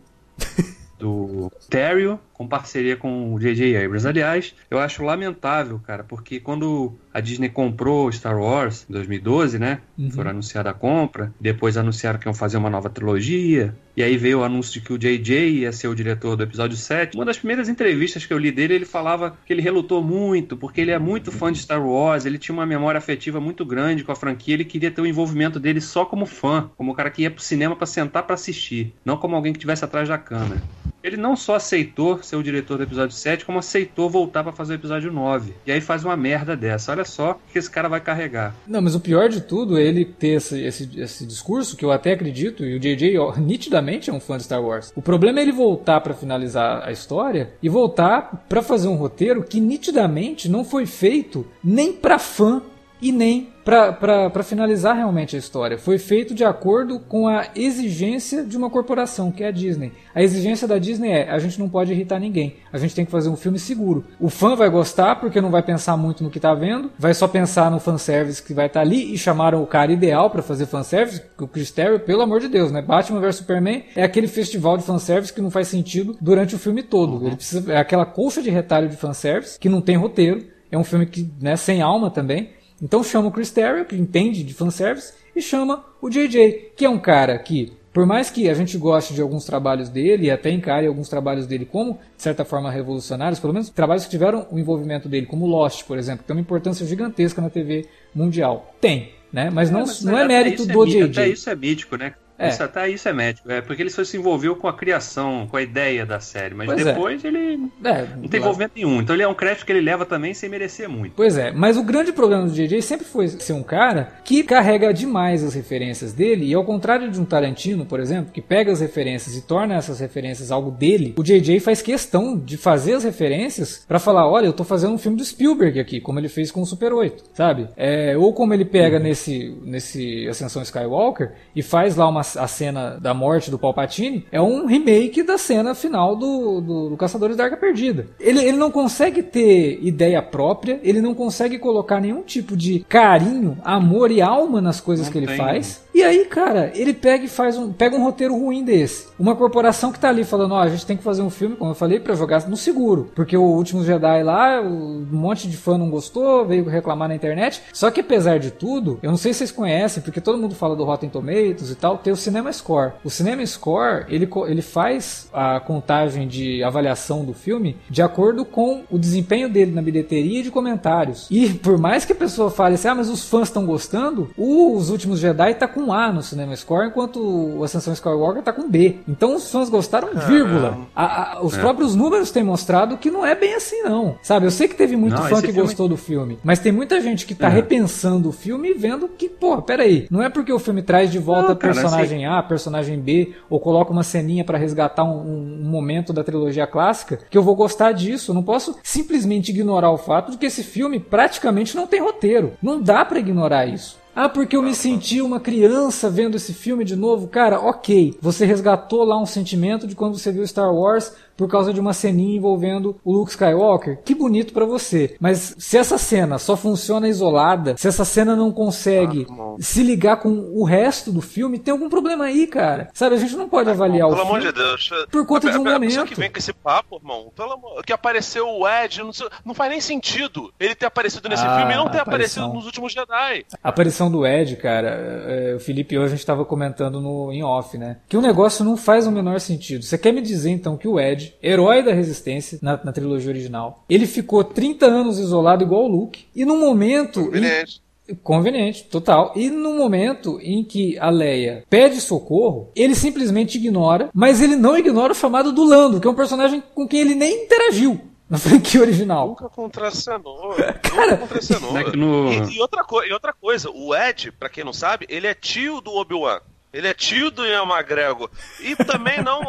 Do Terrio, com parceria com o J.J. Abrams. Aliás, eu acho lamentável, cara, porque quando a Disney comprou Star Wars em 2012, né? Uhum. Foi anunciada a compra, depois anunciaram que iam fazer uma nova trilogia, e aí veio o anúncio de que o J.J. ia ser o diretor do episódio 7. Uma das primeiras entrevistas que eu li dele, ele falava que ele relutou muito, porque ele é muito fã de Star Wars, ele tinha uma memória afetiva muito grande com a franquia, ele queria ter o envolvimento dele só como fã, como o cara que ia pro cinema pra sentar pra assistir, não como alguém que estivesse atrás da câmera. Ele não só aceitou ser o diretor do episódio 7, como aceitou voltar pra fazer o episódio 9. E aí faz uma merda dessa. Olha só o que esse cara vai carregar. Não, mas o pior de tudo é ele ter esse, esse, esse discurso, que eu até acredito, e o JJ ó, nitidamente é um fã de Star Wars. O problema é ele voltar pra finalizar a história e voltar pra fazer um roteiro que nitidamente não foi feito nem pra fã e nem pra finalizar realmente a história. Foi feito de acordo com a exigência de uma corporação, que é a Disney. A exigência da Disney é: a gente não pode irritar ninguém. A gente tem que fazer um filme seguro. O fã vai gostar porque não vai pensar muito no que tá vendo, vai só pensar no fanservice que vai estar ali e chamaram o cara ideal pra fazer fanservice, o Chris Terrio, pelo amor de Deus, né? Batman vs Superman é aquele festival de fanservice que não faz sentido durante o filme todo. Ele precisa, é aquela colcha de retalho de fanservice que não tem roteiro. É um filme que, né, sem alma também. Então chama o Chris Terrio, que entende de fanservice, e chama o JJ, que é um cara que, por mais que a gente goste de alguns trabalhos dele, e até encare alguns trabalhos dele como, de certa forma, revolucionários, pelo menos trabalhos que tiveram o envolvimento dele, como Lost, por exemplo, que tem uma importância gigantesca na TV mundial. Tem, né? Mas não, mas não é mérito isso do JJ. Até isso é mítico, né? É. Isso, até isso é médico. É porque ele só se envolveu com a criação, com a ideia da série. Mas Pois é. depois ele É, não tem envolvimento nenhum. Então ele é um crédito que ele leva também sem merecer muito. Pois é, mas o grande problema do JJ sempre foi ser um cara que carrega demais as referências dele, e ao contrário de um Tarantino, por exemplo, que pega as referências e torna essas referências algo dele, o JJ faz questão de fazer as referências pra falar: olha, eu tô fazendo um filme do Spielberg aqui, como ele fez com o Super 8, sabe? É, ou como ele pega nesse, nesse Ascensão Skywalker e faz lá uma, a cena da morte do Palpatine, é um remake da cena final do, do, do Caçadores da Arca Perdida. Ele, ele não consegue ter ideia própria, ele não consegue colocar nenhum tipo de carinho, amor e alma nas coisas Não que ele tem. faz. E aí, cara, ele pega e faz um, pega um roteiro ruim desse. Uma corporação que tá ali falando, ó, a gente tem que fazer um filme, como eu falei, pra jogar no seguro. Porque o Último Jedi lá, um monte de fã não gostou, veio reclamar na internet. Só que apesar de tudo, eu não sei se vocês conhecem, porque todo mundo fala do Rotten Tomatoes e tal, tem o Cinema Score. O Cinema Score, ele, ele faz a contagem de avaliação do filme de acordo com o desempenho dele na bilheteria e de comentários. E por mais que a pessoa fale assim, ah, mas os fãs estão gostando, Os Últimos Jedi tá com com A no Cinema Score, enquanto o Ascensão Skywalker tá com B. Então os fãs gostaram, vírgula. A, a, os É. próprios números têm mostrado que não é bem assim, não. Sabe, eu sei que teve muito Não, fã que filme- gostou do filme, mas tem muita gente que tá É. repensando o filme e vendo que, pô, peraí, não é porque o filme traz de volta Não, cara, personagem A, personagem B, ou coloca uma ceninha pra resgatar um, um- um momento da trilogia clássica, que eu vou gostar disso. Eu não posso simplesmente ignorar o fato de que esse filme praticamente não tem roteiro. Não dá pra ignorar isso. Ah, porque eu me senti uma criança vendo esse filme de novo. Cara, ok. Você resgatou lá um sentimento de quando você viu Star Wars por causa de uma ceninha envolvendo o Luke Skywalker. Que bonito pra você. Mas se essa cena só funciona isolada, se essa cena não consegue Ah, se ligar com o resto do filme, tem algum problema aí, cara. Sabe, a gente não pode avaliar Pelo o amor filme. de Deus. por conta de um a, a pessoa momento. que vem com esse papo, irmão, pelo amor, que apareceu o Ed, não, sei- não faz nem sentido ele ter aparecido nesse Ah, filme e não ter a aparecido nos últimos Jedi. A aparição do Ed, cara, é, o Felipe e eu a gente tava comentando no em off, né? Que o negócio não faz o menor sentido. Você quer me dizer então que o Ed, herói da resistência na, na trilogia original, ele ficou 30 anos isolado igual o Luke, e no momento. em- Conveniente. Conveniente, total. E no momento em que a Leia pede socorro, ele simplesmente ignora, mas ele não ignora o chamado do Lando, que é um personagem com quem ele nem interagiu na franquia original. Nunca contracenou. Nunca contracenou. É no- E, e outra e outra coisa, o Ed, pra quem não sabe, ele é tio do Obi-Wan. Ele é tio do Ian McGregor. E também não.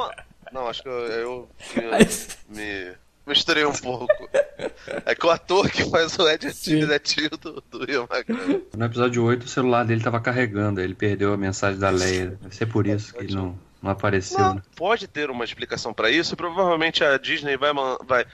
Não, acho que eu, eu- eu me misturei um pouco. É que o ator que faz o Ed é tio, é do, do Ian McGregor. No episódio 8, o celular dele tava carregando, ele perdeu a mensagem da Leia. Deve ser por isso que ele não, não apareceu, Não, né? pode ter uma explicação pra isso e provavelmente a Disney vai. man- vai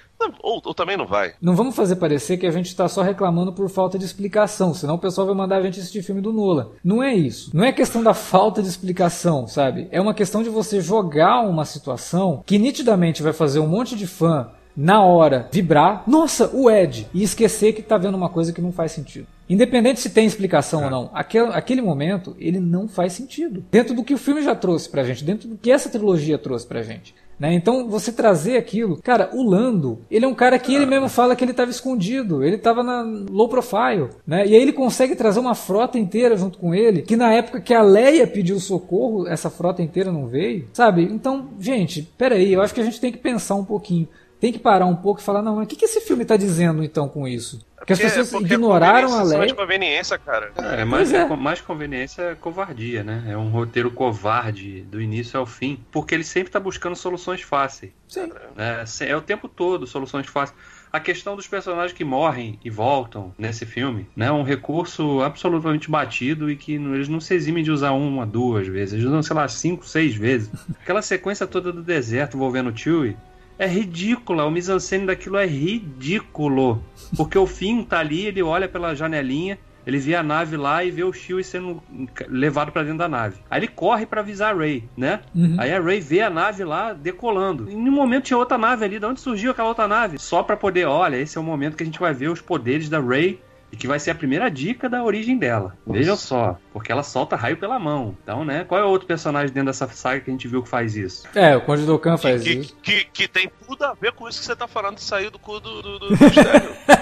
ou, ou também não vai. Não vamos fazer parecer que a gente está só reclamando por falta de explicação, senão o pessoal vai mandar a gente assistir filme do Nola. Não é isso. Não é questão da falta de explicação, sabe? É uma questão de você jogar uma situação que nitidamente vai fazer um monte de fã na hora vibrar, nossa, o Ed, e esquecer que tá vendo uma coisa que não faz sentido. Independente se tem explicação ou não, aquele, aquele momento ele não faz sentido. Dentro do que o filme já trouxe pra gente, dentro do que essa trilogia trouxe pra gente. Né? Então, você trazer aquilo. Cara, o Lando, ele é um cara que ele mesmo fala que ele estava escondido, ele estava na low profile. Né? E aí ele consegue trazer uma frota inteira junto com ele, que na época que a Leia pediu socorro, essa frota inteira não veio. Sabe? Então, gente, peraí, eu acho que a gente tem que pensar um pouquinho. Tem que parar um pouco e falar, não, mas o que, que esse filme está dizendo então com isso? Porque as pessoas porque ignoraram a conveniência em cima Leia. de conveniência, cara. É, mais, é. é co- mais conveniência é covardia, né? É um roteiro covarde do início ao fim, porque ele sempre tá buscando soluções fáceis. Sim. É, é o tempo todo soluções fáceis. A questão dos personagens que morrem e voltam nesse filme, né? É um recurso absolutamente batido e que eles não se eximem de usar uma, duas vezes. Eles usam, sei lá, cinco, seis vezes. Aquela sequência toda do deserto envolvendo o Chewie é ridícula. O mise-en-scène daquilo é ridículo. Porque o Finn tá ali, ele olha pela janelinha, ele vê a nave lá e vê o Chewie sendo levado pra dentro da nave. Aí ele corre pra avisar a Rey, né? Uhum. Aí a Rey vê a nave lá decolando. E no momento tinha outra nave ali. De onde surgiu aquela outra nave? Só pra poder, olha, esse é o momento que a gente vai ver os poderes da Rey. E que vai ser a primeira dica da origem dela. Vejam só, porque ela solta raio pela mão. Então, né? Qual é o outro personagem dentro dessa saga que a gente viu que faz isso? É, o Conde Dokkan faz Que, isso. que, que tem tudo a ver com isso que você tá falando de sair do cu do, do, do mistério.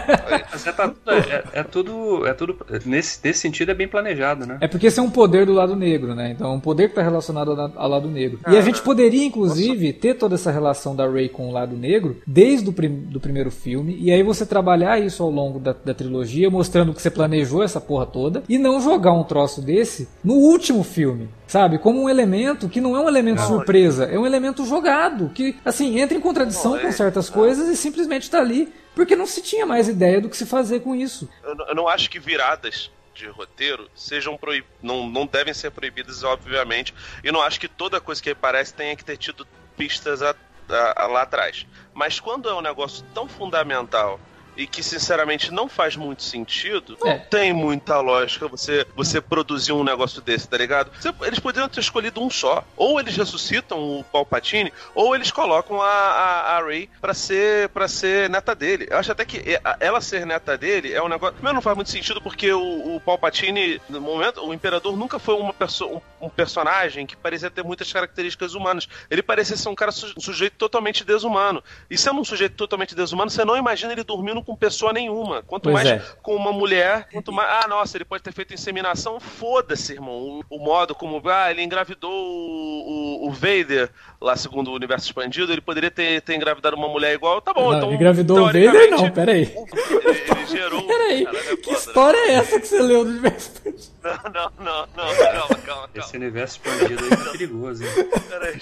É, tá- é- é tudo. É tudo. Nesse, nesse sentido é bem planejado, né? É porque esse é um poder do lado negro, né? Então é um poder que está relacionado ao, ao lado negro. e a gente poderia, inclusive, ter toda essa relação da Rey com o lado negro desde o prim do primeiro filme. E aí você trabalhar isso ao longo da, da trilogia, mostrando que você planejou essa porra toda. E não jogar um troço desse no último filme. Sabe? Como um elemento que não é um elemento Não, surpresa, é um elemento jogado. Que, assim, entra em contradição Não, é- com certas coisas e simplesmente tá ali. Porque não se tinha mais ideia do que se fazer com isso. eu, não- eu não acho que viradas de roteiro sejam proib... não, não devem ser proibidas, obviamente. E não acho que toda coisa que aparece tenha que ter tido pistas a- a- a- lá atrás. Mas quando é um negócio tão fundamental e que sinceramente não faz muito sentido, não É. tem muita lógica você, você produzir um negócio desse, tá ligado? Você- eles poderiam ter escolhido um só. Ou eles ressuscitam o Palpatine, ou eles colocam a, a, a Rey pra ser, pra ser neta dele. Eu acho até que a- ela ser neta dele é um negócio. Primeiro, não faz muito sentido porque o, o Palpatine, no momento, o Imperador nunca foi uma perso um, um personagem que parecia ter muitas características humanas. Ele parecia ser um cara um sujeito totalmente desumano. E sendo um sujeito totalmente desumano, você não imagina ele dormindo com pessoa nenhuma. Quanto Pois mais é. com uma mulher, quanto mais. Ah, nossa, ele pode ter feito inseminação. Foda-se, irmão. O, o modo como. Ah, ele engravidou o, o, o Vader, lá segundo o universo expandido, ele poderia ter, ter engravidado uma mulher igual. Tá bom, não, então. ele engravidou o Vader? Não, peraí. Ele, gerou. Peraí, Caralho, é que foda. história é essa que você leu do universo? Não, não, não, não, calma, calma, Esse universo expandido aí tá perigoso, hein? Peraí.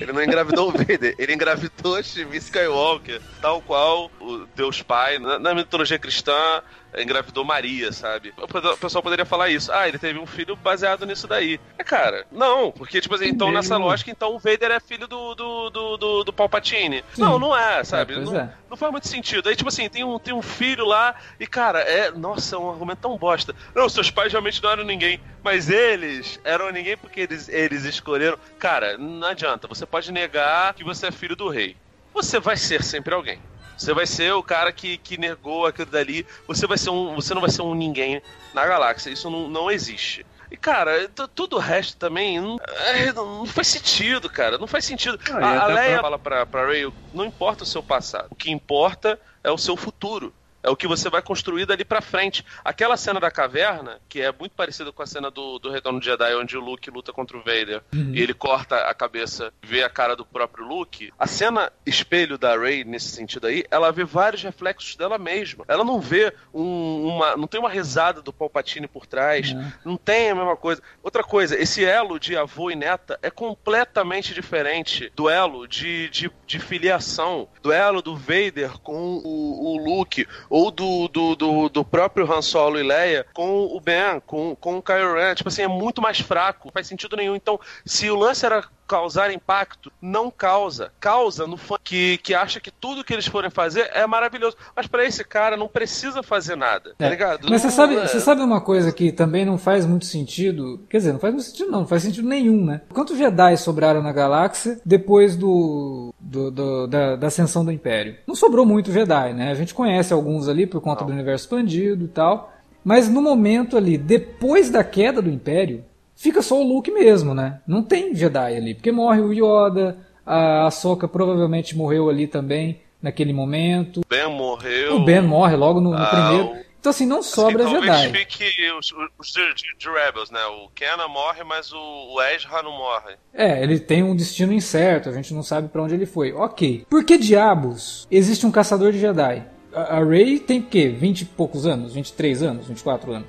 Ele não engravidou o Vader, ele engravidou Steve Skywalker, tal qual o Deus Pai, na, na mitologia cristã, engravidou Maria, sabe? O pe- o pessoal poderia falar isso. Ah, ele teve um filho baseado nisso daí. É, cara, não, porque, tipo assim, então nessa lógica, então o Vader é filho do, do, do, do, do Palpatine. Não, não é, sabe? É, não, é. não faz muito sentido. Aí, tipo assim, tem um, tem um filho lá e, cara, é. Nossa, é um argumento tão bosta. Não, seus pais realmente não eram ninguém. Mas eles eram ninguém porque eles, eles escolheram. Cara, não adianta. Você pode negar que você é filho do rei. Você vai ser sempre alguém. Você vai ser o cara que, que negou aquilo dali. Você vai ser um. Você não vai ser um ninguém na galáxia. Isso não, não existe. E, cara, tudo o resto também não, é, não não faz sentido, cara. Não faz sentido. Ah, a, a Leia pra- fala pra, pra Ray, não importa o seu passado. O que importa é o seu futuro. É o que você vai construir dali pra frente. Aquela cena da caverna, que é muito parecida com a cena do, do Retorno de Jedi, onde o Luke luta contra o Vader e ele corta a cabeça, vê a cara do próprio Luke. A cena espelho da Rey, nesse sentido aí, ela vê vários reflexos dela mesma. Ela não vê um- uma. Não tem uma risada do Palpatine por trás. Não tem a mesma coisa. Outra coisa, esse elo de avô e neta é completamente diferente do elo de, de, de filiação, do elo do Vader com o, o Luke, ou do, do, do, do próprio Han Solo e Leia com o Ben, com, com o Kylo Ren. Tipo assim, é muito mais fraco, não faz sentido nenhum. Então, se o lance era causar impacto, não causa. Causa no fã que, que acha que tudo que eles forem fazer é maravilhoso. Mas pra esse cara não precisa fazer nada, tá É. ligado? Mas você Não- sabe, é- você sabe uma coisa que também não faz muito sentido? Quer dizer, não faz muito sentido não, não faz sentido nenhum, né? Quantos Jedi sobraram na galáxia depois do, do- do- da, da ascensão do Império? Não sobrou muito Jedi, né? A gente conhece alguns ali por conta do universo expandido e tal. Mas no momento ali, depois da queda do Império, fica só o Luke mesmo, né? Não tem Jedi ali, porque morre o Yoda, a Ahsoka provavelmente morreu ali também naquele momento. Ben morreu. O Ben morre logo no, no Ah, primeiro. o- Então assim, não sobra assim, Jedi. fique os, os de, de- de Rebels, né? O Kenan morre, mas o, o Ezra não morre. É, ele tem um destino incerto, a gente não sabe pra onde ele foi. Ok. Por que diabos existe um caçador de Jedi? A, a Rey tem o quê? 20 e poucos anos? 23 anos? 24 anos?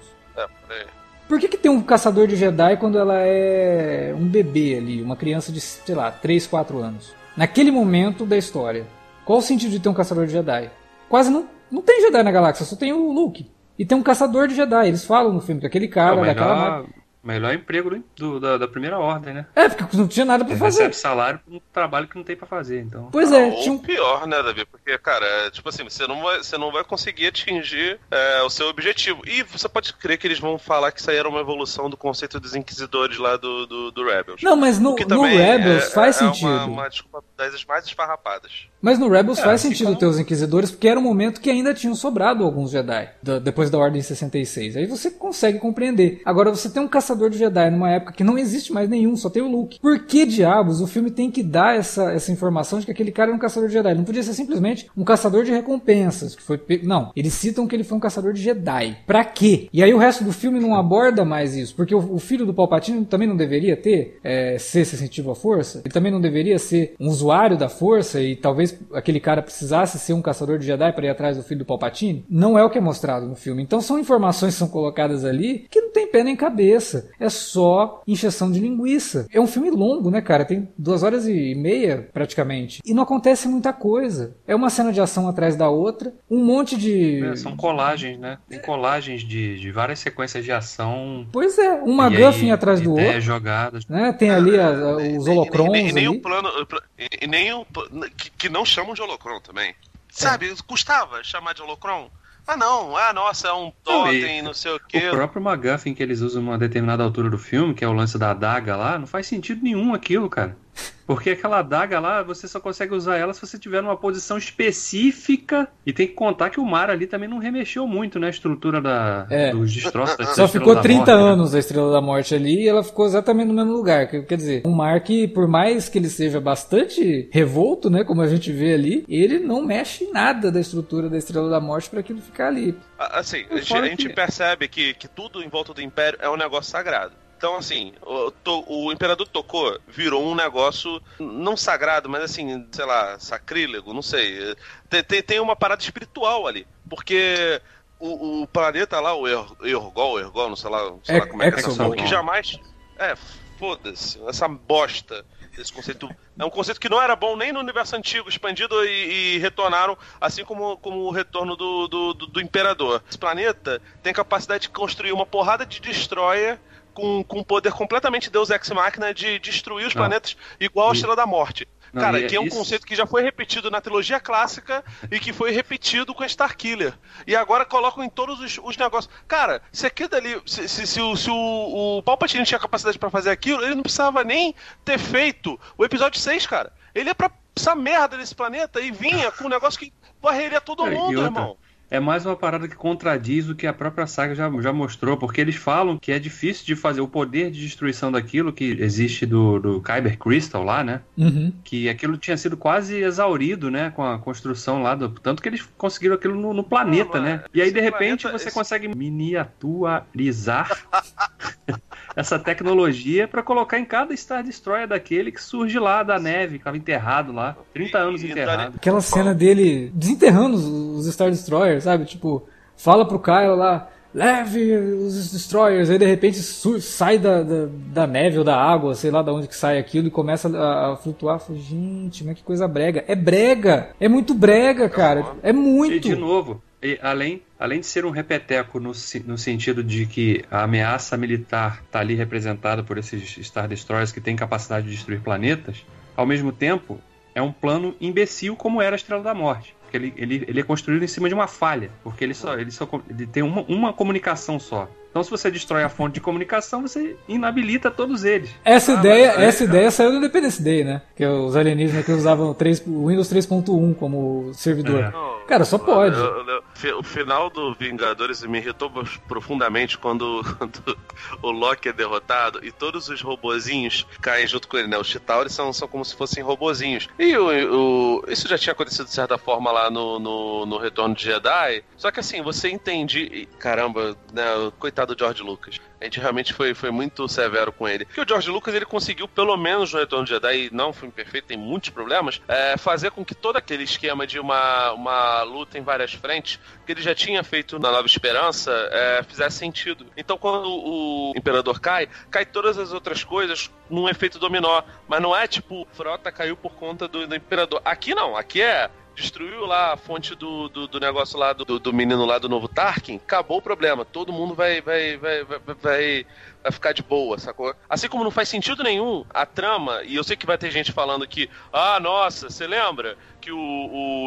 Por que, que tem um caçador de Jedi quando ela é um bebê ali, uma criança de, sei lá, 3, 4 anos? Naquele momento da história. Qual o sentido de ter um caçador de Jedi? Quase não, não tem Jedi na galáxia, só tem o Luke. E tem um caçador de Jedi, eles falam no filme, que aquele cara o daquela melhor, melhor emprego do- do- da, da primeira ordem, né? É, porque não tinha nada pra Ele fazer. recebe salário por um trabalho que não tem pra fazer, então. Pois é, Ou tinha um... pior, né, Davi? Porque, cara, é, tipo assim, você não vai, você não vai conseguir atingir é, o seu objetivo. E você pode crer que eles vão falar que isso aí era uma evolução do conceito dos inquisidores lá do, do, do Rebels. Não, mas no, no Rebels é, faz é sentido. Uma, uma desculpa das mais esfarrapadas. Mas no Rebels É, faz assim sentido ter os Inquisidores, porque era um momento que ainda tinham sobrado alguns Jedi, da- depois da Ordem 66. Aí você consegue compreender. Agora, você tem um caçador de Jedi numa época que não existe mais nenhum, só tem o Luke. Por que diabos o filme tem que dar essa, essa informação de que aquele cara era um caçador de Jedi? Ele não podia ser simplesmente um caçador de recompensas, que foi... Não, eles citam que ele foi um caçador de Jedi. Pra quê? E aí o resto do filme não aborda mais isso, porque o, o filho do Palpatine também não deveria ter, é, ser sensitivo à força? Ele também não deveria ser um usuário da força e talvez aquele cara precisasse ser um caçador de Jedi para ir atrás do filho do Palpatine? Não é o que é mostrado no filme. Então são informações que são colocadas ali que não tem pé nem cabeça. É só encheção de linguiça. É um filme longo, né, cara? Tem duas horas e meia, praticamente. E não acontece muita coisa. É uma cena de ação atrás da outra, um monte de... É, são colagens, né? Tem colagens de, de várias sequências de ação. Pois é, uma Guffin atrás do outro. jogadas. Né? Tem ali a- a- E- os holocrons e, nem- nem ali. o plano. E, nem o. Que, que não chamam de holocron também. Sabe, custava chamar de holocron? Ah, não. Ah, nossa, é um e totem, não sei o quê. O próprio McGuffin que eles usam numa determinada altura do filme, que é o lance da adaga lá, não faz sentido nenhum aquilo, cara. Porque aquela adaga lá, você só consegue usar ela se você tiver numa posição específica. E tem que contar que o mar ali também não remexeu muito, né? A estrutura da, É. dos destroços. da Só ficou da 30 Morte, né? anos a Estrela da Morte ali e ela ficou exatamente no mesmo lugar. Quer quer dizer, um mar que, por mais que ele seja bastante revolto, né? Como a gente vê ali, ele não mexe em nada da estrutura da Estrela da Morte para aquilo ficar ali. Assim, a gente, Fora a gente que- percebe que, que tudo em volta do Império é um negócio sagrado. Então, assim, o, to- o Imperador Tocou virou um negócio, não sagrado, mas assim, sei lá, sacrílego, não sei. Tem, tem, tem uma parada espiritual ali. Porque o, o planeta lá, o Er- Ergol, Ergol, não sei lá, não sei lá É- como é que é que jamais. É, foda-se, essa bosta. Esse conceito é um conceito que não era bom nem no universo antigo, expandido e, e retornaram, assim como, como o retorno do, do, do- do Imperador. Esse planeta tem capacidade de construir uma porrada de destroyer com, com poder completamente Deus Ex Machina de destruir os Não. planetas igual a Estrela da Morte. Não, Cara, é que é um isso- conceito que já foi repetido na trilogia clássica e que foi repetido com Starkiller. E agora colocam em todos os, os negócios. Cara, se aquilo dali. Se, se, se o, se o, o Palpatine tinha capacidade pra fazer aquilo, ele não precisava nem ter feito o episódio 6, cara. Ele ia pra essa merda desse planeta e vinha com um negócio que varreria todo É, mundo, irmão. É mais uma parada que contradiz o que a própria saga já, já mostrou, porque eles falam que é difícil de fazer o poder de destruição daquilo que existe do, do Kyber Crystal lá, né? Uhum. Que aquilo tinha sido quase exaurido, né? Com a construção lá do. Tanto que eles conseguiram aquilo no, no planeta, Não, né? E aí, de repente, planeta- você esse- consegue miniaturizar essa tecnologia pra colocar em cada Star Destroyer daquele que surge lá da neve, ficava enterrado lá. 30 E- anos e enterrado. Aquela cena dele desenterrando os, Star Destroyers, sabe? Tipo, fala pro Kyle lá, leve os Destroyers, aí de repente sai da, da, da neve ou da água, sei lá de onde que sai aquilo e começa a, a flutuar. Falei, gente, mas que coisa brega. É brega! É muito brega, cara. É E muito! de novo, e além, além de ser um repeteco no, no sentido de que a ameaça militar está ali representada por esses Star Destroyers que têm capacidade de destruir planetas, ao mesmo tempo é um plano imbecil como era a Estrela da Morte. Porque ele, ele, ele é construído em cima de uma falha, porque ele só, ele só ele tem uma, uma comunicação só. Então, se você destrói a fonte de comunicação, você inabilita todos eles. Essa Ah, ideia, mas essa ideia saiu do Independence Day, né? Que os alienígenas que usavam 3, o Windows 3.1 como servidor. É. Cara, só pode. eu- eu- fi- o final do Vingadores me irritou profundamente quando, quando o Loki é derrotado e todos os robozinhos caem junto com ele, né? Os Chitauri são, são como se fossem robozinhos. E o, o- isso já tinha acontecido de certa forma lá no, no, no Retorno de Jedi. Só que assim, você entende. Caramba, né? Coitado do George Lucas. A gente realmente foi, foi muito severo com ele. Porque o George Lucas ele conseguiu, pelo menos no Retorno de Jedi, não foi perfeito, tem muitos problemas, é, fazer com que todo aquele esquema de uma, uma luta em várias frentes, que ele já tinha feito na Nova Esperança, é, fizesse sentido. Então quando o Imperador cai, cai todas as outras coisas num efeito dominó. Mas não é tipo, frota caiu por conta do, do Imperador. Aqui não, aqui é destruiu lá a fonte do, do, do negócio lá do, do- menino lá do novo Tarkin, acabou o problema. Todo mundo vai, vai, vai, vai, vai, vai ficar de boa, sacou? Assim como não faz sentido nenhum a trama, e eu sei que vai ter gente falando que, ah, nossa, você lembra que o,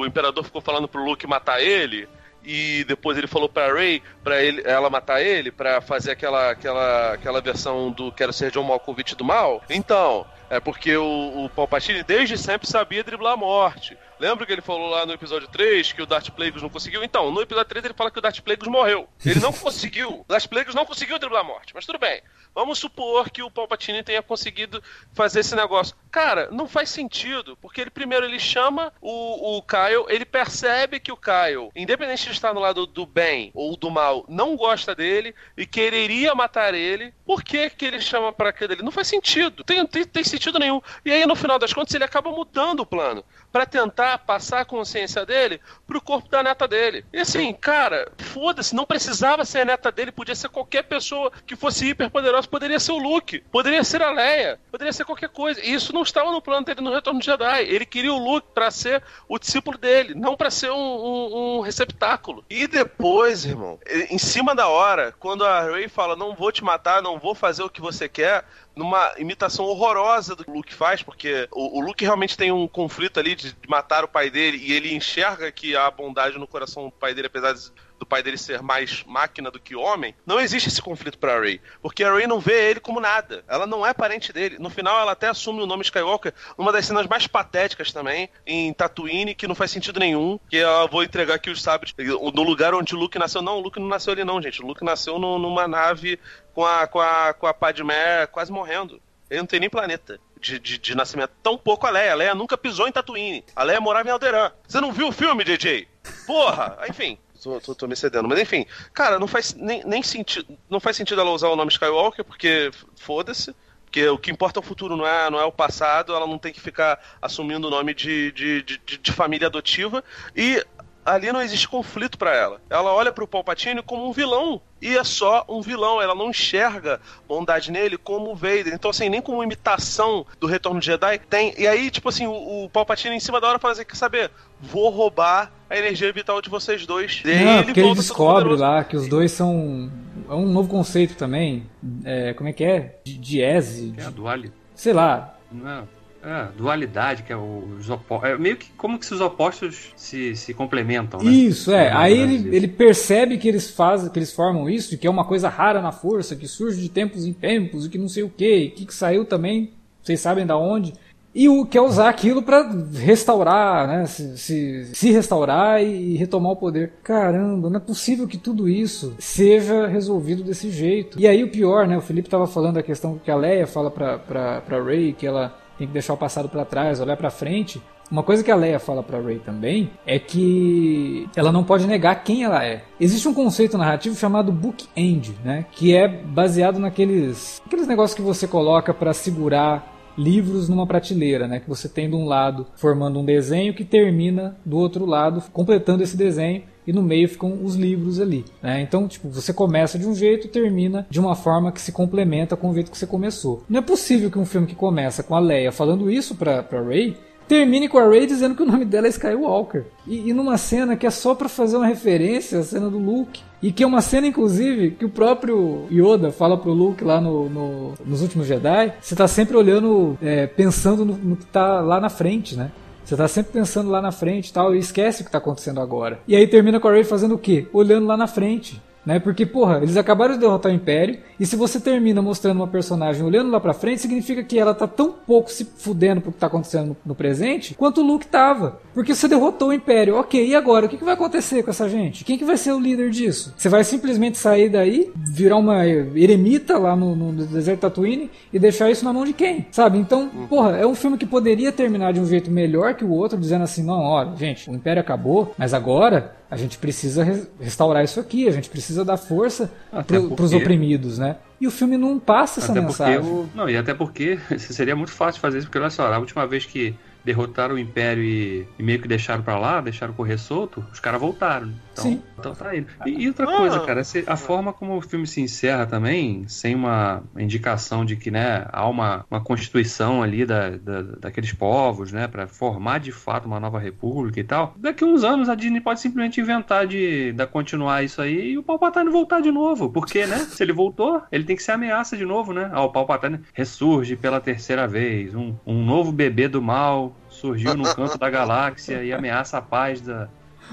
o Imperador ficou falando pro Luke matar ele? E depois ele falou pra Rey, pra ele, ela matar ele, pra fazer aquela, aquela, aquela versão do Quero Ser John Malkovich do mal. Então, é porque o, o Palpatine desde sempre sabia driblar a morte. Lembra que ele falou lá no episódio 3 que o Darth Plagueis não conseguiu? Então, no episódio 3 ele fala que o Darth Plagueis morreu. Ele não conseguiu. O Darth Plagueis não conseguiu driblar a morte. Mas tudo bem. Vamos supor que o Palpatine tenha conseguido fazer esse negócio. Cara, não faz sentido. Porque ele primeiro ele chama o, o Kyle, ele percebe que o Kyle, independente de estar no lado do bem ou do mal, não gosta dele e quereria matar ele. Por que, que ele chama pra aquele dele? Não faz sentido. Tem, tem, tem sentido nenhum. E aí, no final das contas, ele acaba mudando o plano pra tentar passar a consciência dele pro corpo da neta dele. E assim, cara, foda-se, não precisava ser a neta dele, podia ser qualquer pessoa que fosse hiperpoderosa, poderia ser o Luke, poderia ser a Leia, poderia ser qualquer coisa. E isso não estava no plano dele no Retorno de Jedi. Ele queria o Luke pra ser o discípulo dele, não pra ser um, um- um receptáculo. E depois, irmão, em cima da hora, quando a Rey fala, não vou te matar, não vou fazer o que você quer, numa imitação horrorosa do que o Luke faz, porque o, o Luke realmente tem um conflito ali de, matar o pai dele e ele enxerga que há bondade no coração do pai dele, apesar de do pai dele ser mais máquina do que homem, não existe esse conflito pra Rey. Porque a Rey não vê ele como nada. Ela não é parente dele. No final, ela até assume o nome Skywalker numa das cenas mais patéticas também, em Tatooine, que não faz sentido nenhum. Que eu vou entregar aqui os sabres no lugar onde o Luke nasceu. Não, o Luke não nasceu ali, não, gente. O Luke nasceu no, numa nave com a, com a, com a Padmé quase morrendo. Ele não tem nem planeta. De, de, de, nascimento. Tão pouco a Leia. A Leia nunca pisou em Tatooine. A Leia morava em Alderaan. Você não viu o filme, JJ? Porra! Enfim, Tô, tô, tô, me cedendo. Mas enfim, cara, não faz nem, nem sentido. Não faz sentido ela usar o nome Skywalker, porque foda-se. Porque o que importa é o futuro, não é, não é o passado, ela não tem que ficar assumindo o nome de, de, de, de família adotiva. E ali não existe conflito para ela. Ela olha para o Palpatine como um vilão e é só um vilão. Ela não enxerga bondade nele como o Vader. Então, assim, nem como imitação do Retorno de Jedi tem. E aí, tipo assim, o, o Palpatine em cima da hora fala assim: quer saber? Vou roubar a energia vital de vocês dois. E não, ele porque ele descobre lá que os dois são. É um novo conceito também. É, como é que é? Diese. É a dualidade. Sei lá. Não. É, dualidade, que é os opostos. É meio que como que se os opostos se, se complementam, né? Isso, é. Aí ele, ele percebe que eles fazem, que eles formam isso, que é uma coisa rara na força, que surge de tempos em tempos, e que não sei o que, que, que saiu também, vocês sabem da onde. E o quer usar aquilo para restaurar, né? Se, se, se, restaurar e retomar o poder. Caramba, não é possível que tudo isso seja resolvido desse jeito. E aí o pior, né? O Felipe estava falando da questão que a Leia fala pra, Ray que ela tem que deixar o passado para trás, olhar para frente. Uma coisa que a Leia fala para Rey também é que ela não pode negar quem ela é. Existe um conceito narrativo chamado bookend, né, que é baseado naqueles aqueles negócios que você coloca para segurar livros numa prateleira, né? Que você tem de um lado formando um desenho que termina do outro lado completando esse desenho e no meio ficam os livros ali. Né? Então, tipo, você começa de um jeito e termina de uma forma que se complementa com o jeito que você começou. Não é possível que um filme que começa com a Leia falando isso pra Ray termine com a Ray dizendo que o nome dela é Skywalker. E, e numa cena que é só para fazer uma referência à cena do Luke. E que é uma cena, inclusive, que o próprio Yoda fala pro Luke lá no, no nos últimos Jedi. Você tá sempre olhando, é, pensando no, no, que tá lá na frente, né? Você tá sempre pensando lá na frente e tal, e esquece o que tá acontecendo agora. E aí termina com a Rey fazendo o quê? Olhando lá na frente. Né? Porque, porra, eles acabaram de derrotar o Império, e se você termina mostrando uma personagem olhando lá pra frente, significa que ela tá tão pouco se fudendo pro que tá acontecendo no, no presente, quanto o Luke tava. Porque você derrotou o Império. Ok, e agora? O que, que vai acontecer com essa gente? Quem que vai ser o líder disso? Você vai simplesmente sair daí, virar uma eremita lá no, no deserto Tatooine e deixar isso na mão de quem? Sabe? Então, uhum. porra, é um filme que poderia terminar de um jeito melhor que o outro, dizendo assim, não, olha, gente, o Império acabou, mas agora a gente precisa restaurar isso aqui, a gente precisa dar força para os oprimidos, né? E o filme não passa essa até mensagem. O... Não, e até porque seria muito fácil fazer isso, porque olha só, a última vez que derrotaram o Império e, e meio que deixaram para lá, deixaram correr solto, os caras voltaram. Então, Sim. então tá indo. E, e outra ah, coisa, cara, a forma como o filme se encerra também, sem uma indicação de que, né, há uma, uma constituição ali da, da, daqueles povos, né, para formar de fato uma nova república e tal. Daqui a uns anos a Disney pode simplesmente inventar de, de continuar isso aí e o Palpatine voltar de novo. Porque, né, se ele voltou, ele tem que ser ameaça de novo, né? Ah, o Palpatine ressurge pela terceira vez, um, um novo bebê do mal surgiu no canto da galáxia e ameaça a paz da,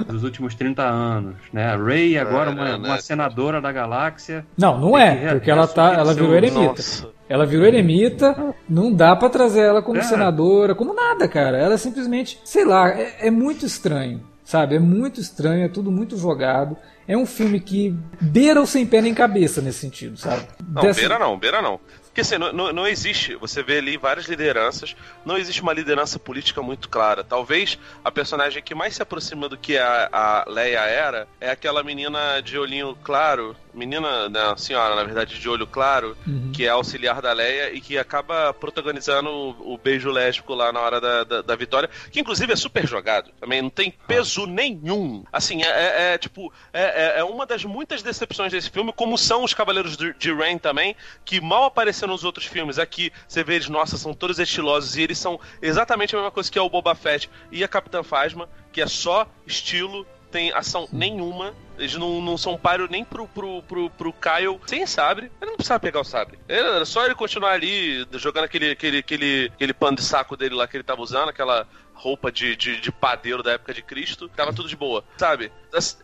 dos últimos 30 anos, né? A Rey agora é, uma, é, né? uma, senadora da galáxia. Não, não é, porque ela tá, ela virou eremita. Nossa. Ela virou eremita, não dá para trazer ela como é. senadora, como nada, cara. Ela simplesmente, sei lá, é, é muito estranho, sabe? É muito estranho, é tudo muito jogado. É um filme que beira o sem pé nem cabeça nesse sentido, sabe? Não, Dessa... beira não, beira não. Porque assim, não, não, não, existe, você vê ali várias lideranças, não existe uma liderança política muito clara. Talvez a personagem que mais se aproxima do que a, a Leia era é aquela menina de olhinho claro, menina, né, senhora, na verdade, de olho claro, uhum. que é auxiliar da Leia e que acaba protagonizando o, o beijo lésbico lá na hora da, da, da, vitória, que inclusive é super jogado. Também não tem peso ah. nenhum. Assim, é, é, é tipo, é, é, é uma das muitas decepções desse filme, como são os Cavaleiros de, de Rain também, que mal apareceram nos outros filmes. Aqui você vê eles, nossa, são todos estilosos e eles são exatamente a mesma coisa que é o Boba Fett e a Capitã Phasma, que é só estilo, tem ação nenhuma Eles não, não são páreo nem pro, pro, pro, pro Kyle sem sabre. Ele não precisava pegar o sabre. Era só ele continuar ali jogando aquele, aquele, aquele, aquele pano de saco dele lá que ele tava usando, aquela roupa de, de, de, padeiro da época de Cristo, tava tudo de boa, sabe?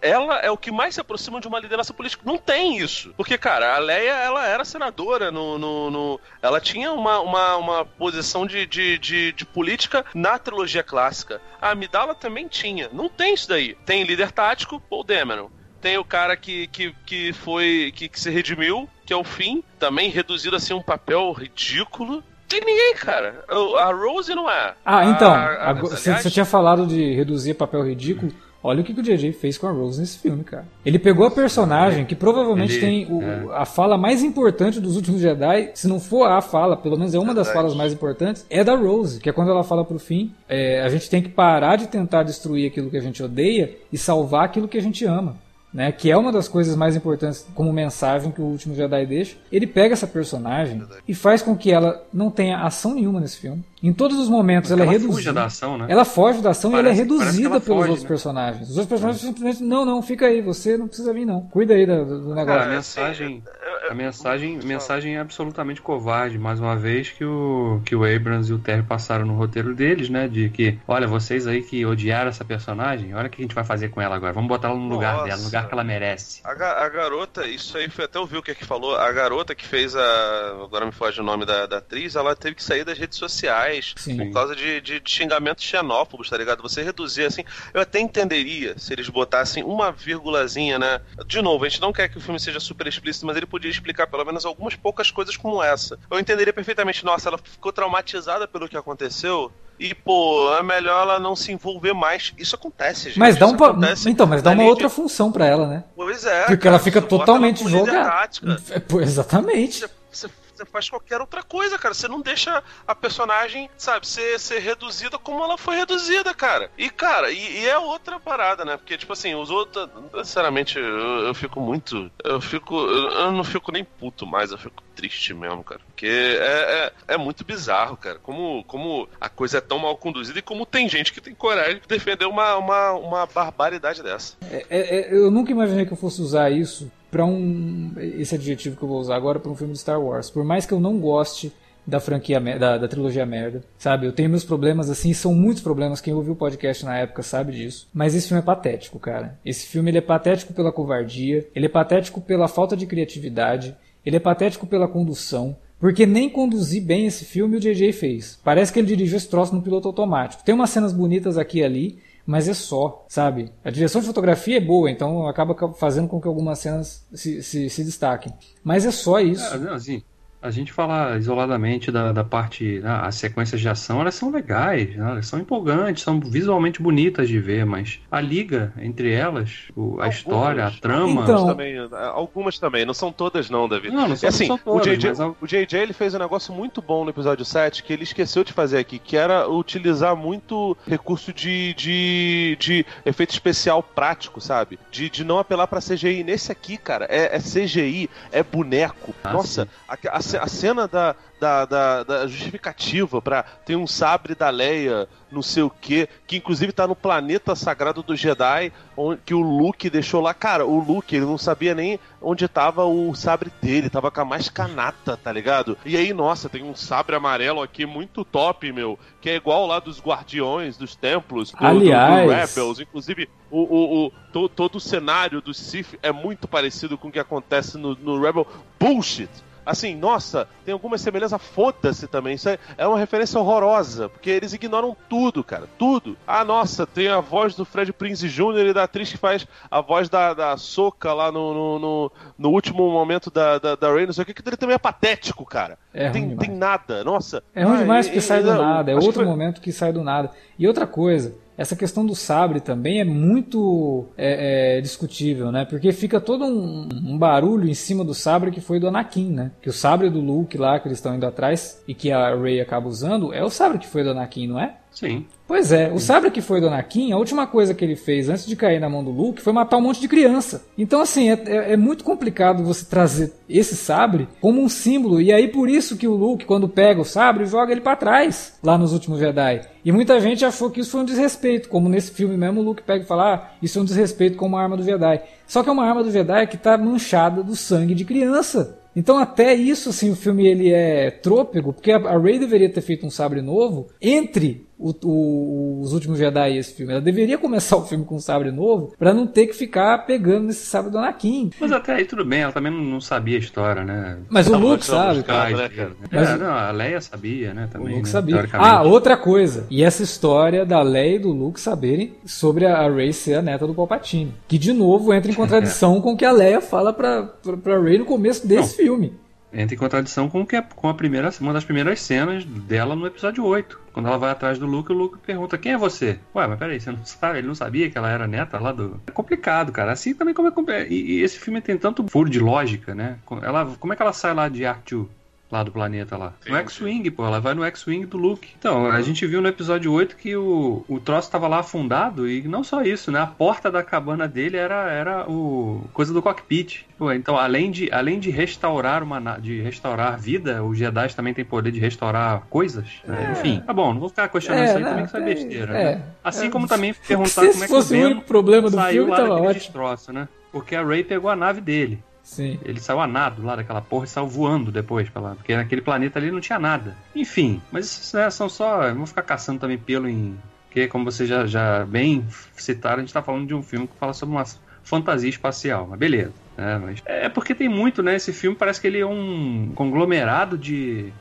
Ela é o que mais se aproxima de uma liderança política. Não tem isso. Porque, cara, a Leia, ela era senadora no. no, no ela tinha uma, uma, uma posição de, de, de, de, política na trilogia clássica. A Amidala também tinha. Não tem isso daí. Tem líder tático, Paul Dameron. Tem o cara que, que, que foi. Que, que se redimiu, que é o fim, também reduzido assim um papel ridículo tem ninguém, cara. A Rose não é. Ah, então. Você tinha falado de reduzir papel ridículo. Olha o que, que o JJ fez com a Rose nesse filme, cara. Ele pegou a personagem que provavelmente Ele, tem o, é. a fala mais importante dos últimos Jedi, se não for a fala, pelo menos é uma das falas mais importantes, é da Rose, que é quando ela fala pro fim: é, a gente tem que parar de tentar destruir aquilo que a gente odeia e salvar aquilo que a gente ama né, que é uma das coisas mais importantes como mensagem que o último Jedi deixa, ele pega essa personagem e faz com que ela não tenha ação nenhuma nesse filme. Em todos os momentos ela, ela é reduzida. Foge da ação, né? Ela foge da ação parece, e ela é reduzida ela pelos foge, outros né? personagens. Os outros personagens é. simplesmente, não, não, fica aí, você não precisa vir não. Cuida aí do, do negócio. Cara, a mensagem, a mensagem, mensagem é absolutamente covarde, mais uma vez que o que o Abrams e o Terry passaram no roteiro deles, né, de que, olha, vocês aí que odiaram essa personagem, olha o que a gente vai fazer com ela agora. Vamos botar ela no lugar Nossa. dela, no lugar que ela merece. A, a garota, isso aí foi até ouviu o que é que falou, a garota que fez a, agora me foge o nome da, da atriz, ela teve que sair das redes sociais Sim. por causa causa de, de, de xingamentos xenófobos, tá ligado? Você reduzir assim. Eu até entenderia se eles botassem uma vírgulazinha, né? De novo, a gente não quer que o filme seja super explícito, mas ele podia explicar pelo menos algumas poucas coisas como essa. Eu entenderia perfeitamente, nossa, ela ficou traumatizada pelo que aconteceu. E, pô, é melhor ela não se envolver mais. Isso acontece, gente. Mas dá um acontece Então, mas dá uma outra de... função para ela, né? Pois é. Porque cara, ela fica totalmente jogada. É, exatamente. Você, você você faz qualquer outra coisa, cara. Você não deixa a personagem, sabe, ser, ser reduzida como ela foi reduzida, cara. E, cara, e, e é outra parada, né? Porque, tipo assim, os outros. Sinceramente, eu, eu fico muito. Eu fico. Eu, eu, não fico nem puto mais, eu fico triste mesmo, cara. Porque é, é, é, muito bizarro, cara. Como, como a coisa é tão mal conduzida e como tem gente que tem coragem de defender uma, uma, uma barbaridade dessa. É, é, é eu nunca imaginei que eu fosse usar isso para um esse adjetivo que eu vou usar agora para um filme de Star Wars. Por mais que eu não goste da franquia da, da, trilogia merda, sabe? Eu tenho meus problemas assim, são muitos problemas. Quem ouviu o podcast na época sabe disso. Mas esse filme é patético, cara. Esse filme ele é patético pela covardia, ele é patético pela falta de criatividade, ele é patético pela condução. Porque nem conduzir bem esse filme o JJ fez. Parece que ele dirigiu esse troço no piloto automático. Tem umas cenas bonitas aqui e ali, mas é só, sabe? A direção de fotografia é boa, então acaba fazendo com que algumas cenas se, se, se destaquem. Mas é só isso. É, não, assim, a gente falar isoladamente da, da parte, né, as sequências de ação, elas são legais, né, elas são empolgantes, são visualmente bonitas de ver, mas a liga entre elas, o, a algumas. história, a trama. Então... Também, algumas também, não são todas, não, David. Não, não são, é assim, não são todas. O JJ, mas... o JJ ele fez um negócio muito bom no episódio 7 que ele esqueceu de fazer aqui, que era utilizar muito recurso de, de, de efeito especial prático, sabe? De, de não apelar pra CGI. Nesse aqui, cara, é, é CGI, é boneco. Ah, Nossa, a, a a cena da, da, da, da justificativa para ter um sabre da Leia, não sei o que, que inclusive tá no planeta sagrado do Jedi, onde, que o Luke deixou lá. Cara, o Luke, ele não sabia nem onde tava o sabre dele, tava com a mais canata, tá ligado? E aí, nossa, tem um sabre amarelo aqui muito top, meu, que é igual lá dos Guardiões, dos Templos, do, Aliás... do, do Rebels, inclusive o, o, o to, todo o cenário do Sith é muito parecido com o que acontece no, no Rebel. Bullshit! Assim, nossa, tem alguma semelhança, foda-se também. Isso é, é uma referência horrorosa, porque eles ignoram tudo, cara, tudo. Ah, nossa, tem a voz do Fred Prinze Jr. e da atriz que faz a voz da, da Soca lá no, no, no, no, último momento da, da, da Rey, não sei o que, que ele também é patético, cara. É tem, tem nada, nossa. É ruim demais porque sai do nada, é outro momento que sai do nada. E outra coisa, essa questão do sabre também é muito é, é, discutível, né? Porque fica todo um, um, barulho em cima do sabre que foi do Anakin, né? Que o sabre do Luke lá que eles estão indo atrás e que a Rey acaba usando é o sabre que foi do Anakin, não é? Sim. Pois é, o sabre que foi do Anakin, a última coisa que ele fez antes de cair na mão do Luke foi matar um monte de criança. Então, assim, é, é, é, muito complicado você trazer esse sabre como um símbolo. E aí, por isso que o Luke, quando pega o sabre, joga ele para trás, lá nos últimos Jedi. E muita gente achou que isso foi um desrespeito, como nesse filme mesmo o Luke pega e fala, ah, isso é um desrespeito com uma arma do Jedi. Só que é uma arma do Jedi que tá manchada do sangue de criança. Então até isso, assim, o filme ele é trôpego, porque a, Rey deveria ter feito um sabre novo entre o, o, os últimos Jedi esse filme.Ela deveria começar o filme com um sabre novo para não ter que ficar pegando nesse sabre do Anakin. Mas até aí tudo bem, ela também não, sabia a história, né? Mas o Luke sabe. Cara. Né, cara? Mas, é, não, a Leia sabia, né? Também, o Luke né? sabia. Ah, outra coisa. E essa história da Leia e do Luke saberem sobre a Rey ser a neta do Palpatine. Que de novo entra em contradição com o que a Leia fala pra, pra, pra Rey no começo desse não. filme entra em contradição com, que é, com a primeira, uma das primeiras cenas dela no episódio 8. Quando ela vai atrás do Luke, o Luke pergunta: Quem é você? Ué, mas peraí, você não sabe? Ele não sabia que ela era neta lá do. É complicado, cara. Assim também como é. E, e esse filme tem tanto furo de lógica, né? Ela, como é que ela sai lá de Artu? Lá do planeta lá. Sim, no X-Wing, pô, ela vai no X-Wing do Luke. Então, a gente viu no episódio 8 que o, o troço tava lá afundado e não só isso, né? A porta da cabana dele era, era o coisa do cockpit. Pô, então, além de, além de restaurar uma de restaurar vida, os Jedi também têm poder de restaurar coisas. Né? É. Enfim, tá bom, não vou ficar questionando é, isso aí não, também que isso é besteira. É, né? Assim como também perguntar como é que fosse o único problema do saiu filme, lá tava ótimo. destroço, né? Porque a Ray pegou a nave dele. Sim. Ele saiu a nado lá daquela porra e saiu voando depois pra lá. Porque naquele planeta ali não tinha nada. Enfim, mas isso né, são só. Vamos ficar caçando também pelo em. Porque, como vocês já, já bem citaram, a gente tá falando de um filme que fala sobre uma fantasia espacial. Mas beleza. É, mas é porque tem muito, né? Esse filme parece que ele é um conglomerado de.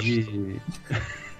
De. de...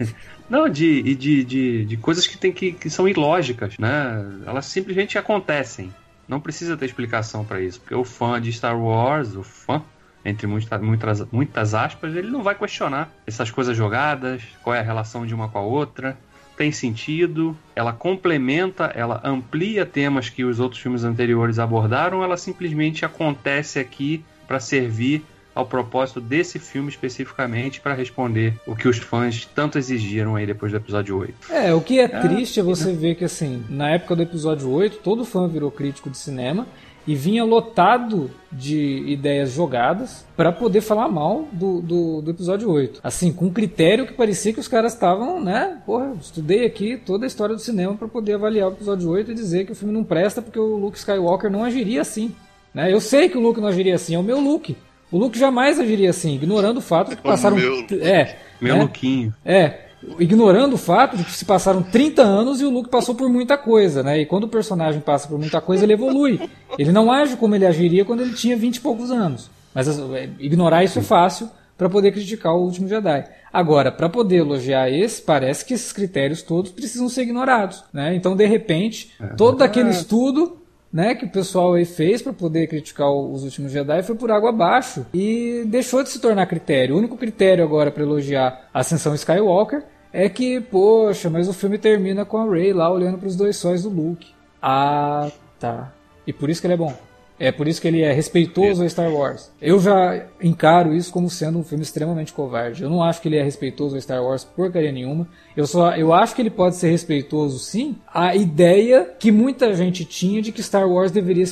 Não, de, de, de, de coisas que, tem que, que são ilógicas, né? Elas simplesmente acontecem. Não precisa ter explicação para isso, porque o fã de Star Wars, o fã, entre muitas, muitas, muitas aspas, ele não vai questionar essas coisas jogadas, qual é a relação de uma com a outra, tem sentido, ela complementa, ela amplia temas que os outros filmes anteriores abordaram, ela simplesmente acontece aqui para servir ao propósito desse filme especificamente para responder o que os fãs tanto exigiram aí depois do episódio 8. É, o que é, é triste é você ver que assim, na época do episódio 8, todo fã virou crítico de cinema e vinha lotado de ideias jogadas para poder falar mal do, do, do, episódio 8. Assim, com um critério que parecia que os caras estavam, né? Porra, estudei aqui toda a história do cinema para poder avaliar o episódio 8 e dizer que o filme não presta porque o Luke Skywalker não agiria assim. Né? Eu sei que o Luke não agiria assim, é o meu Luke. O Luke jamais agiria assim, ignorando o fato de que passaram. Meu, é. Meu né? Luquinho. É. Ignorando o fato de que se passaram 30 anos e o Luke passou por muita coisa, né? E quando o personagem passa por muita coisa, ele evolui. Ele não age como ele agiria quando ele tinha 20 e poucos anos. Mas é, ignorar isso é fácil para poder criticar o último Jedi. Agora, para poder elogiar esse, parece que esses critérios todos precisam ser ignorados, né? Então, de repente, é. todo aquele estudo né, que o pessoal aí fez para poder criticar os últimos Jedi foi por água abaixo e deixou de se tornar critério. O único critério agora para elogiar a ascensão Skywalker é que, poxa, mas o filme termina com a Rey lá olhando para os dois sóis do Luke. Ah, tá. E por isso que ele é bom. É por isso que ele é respeitoso a Star Wars. Eu já encaro isso como sendo um filme extremamente covarde. Eu não acho que ele é respeitoso a Star Wars porcaria nenhuma. Eu só eu acho que ele pode ser respeitoso sim a ideia que muita gente tinha de que Star Wars deveria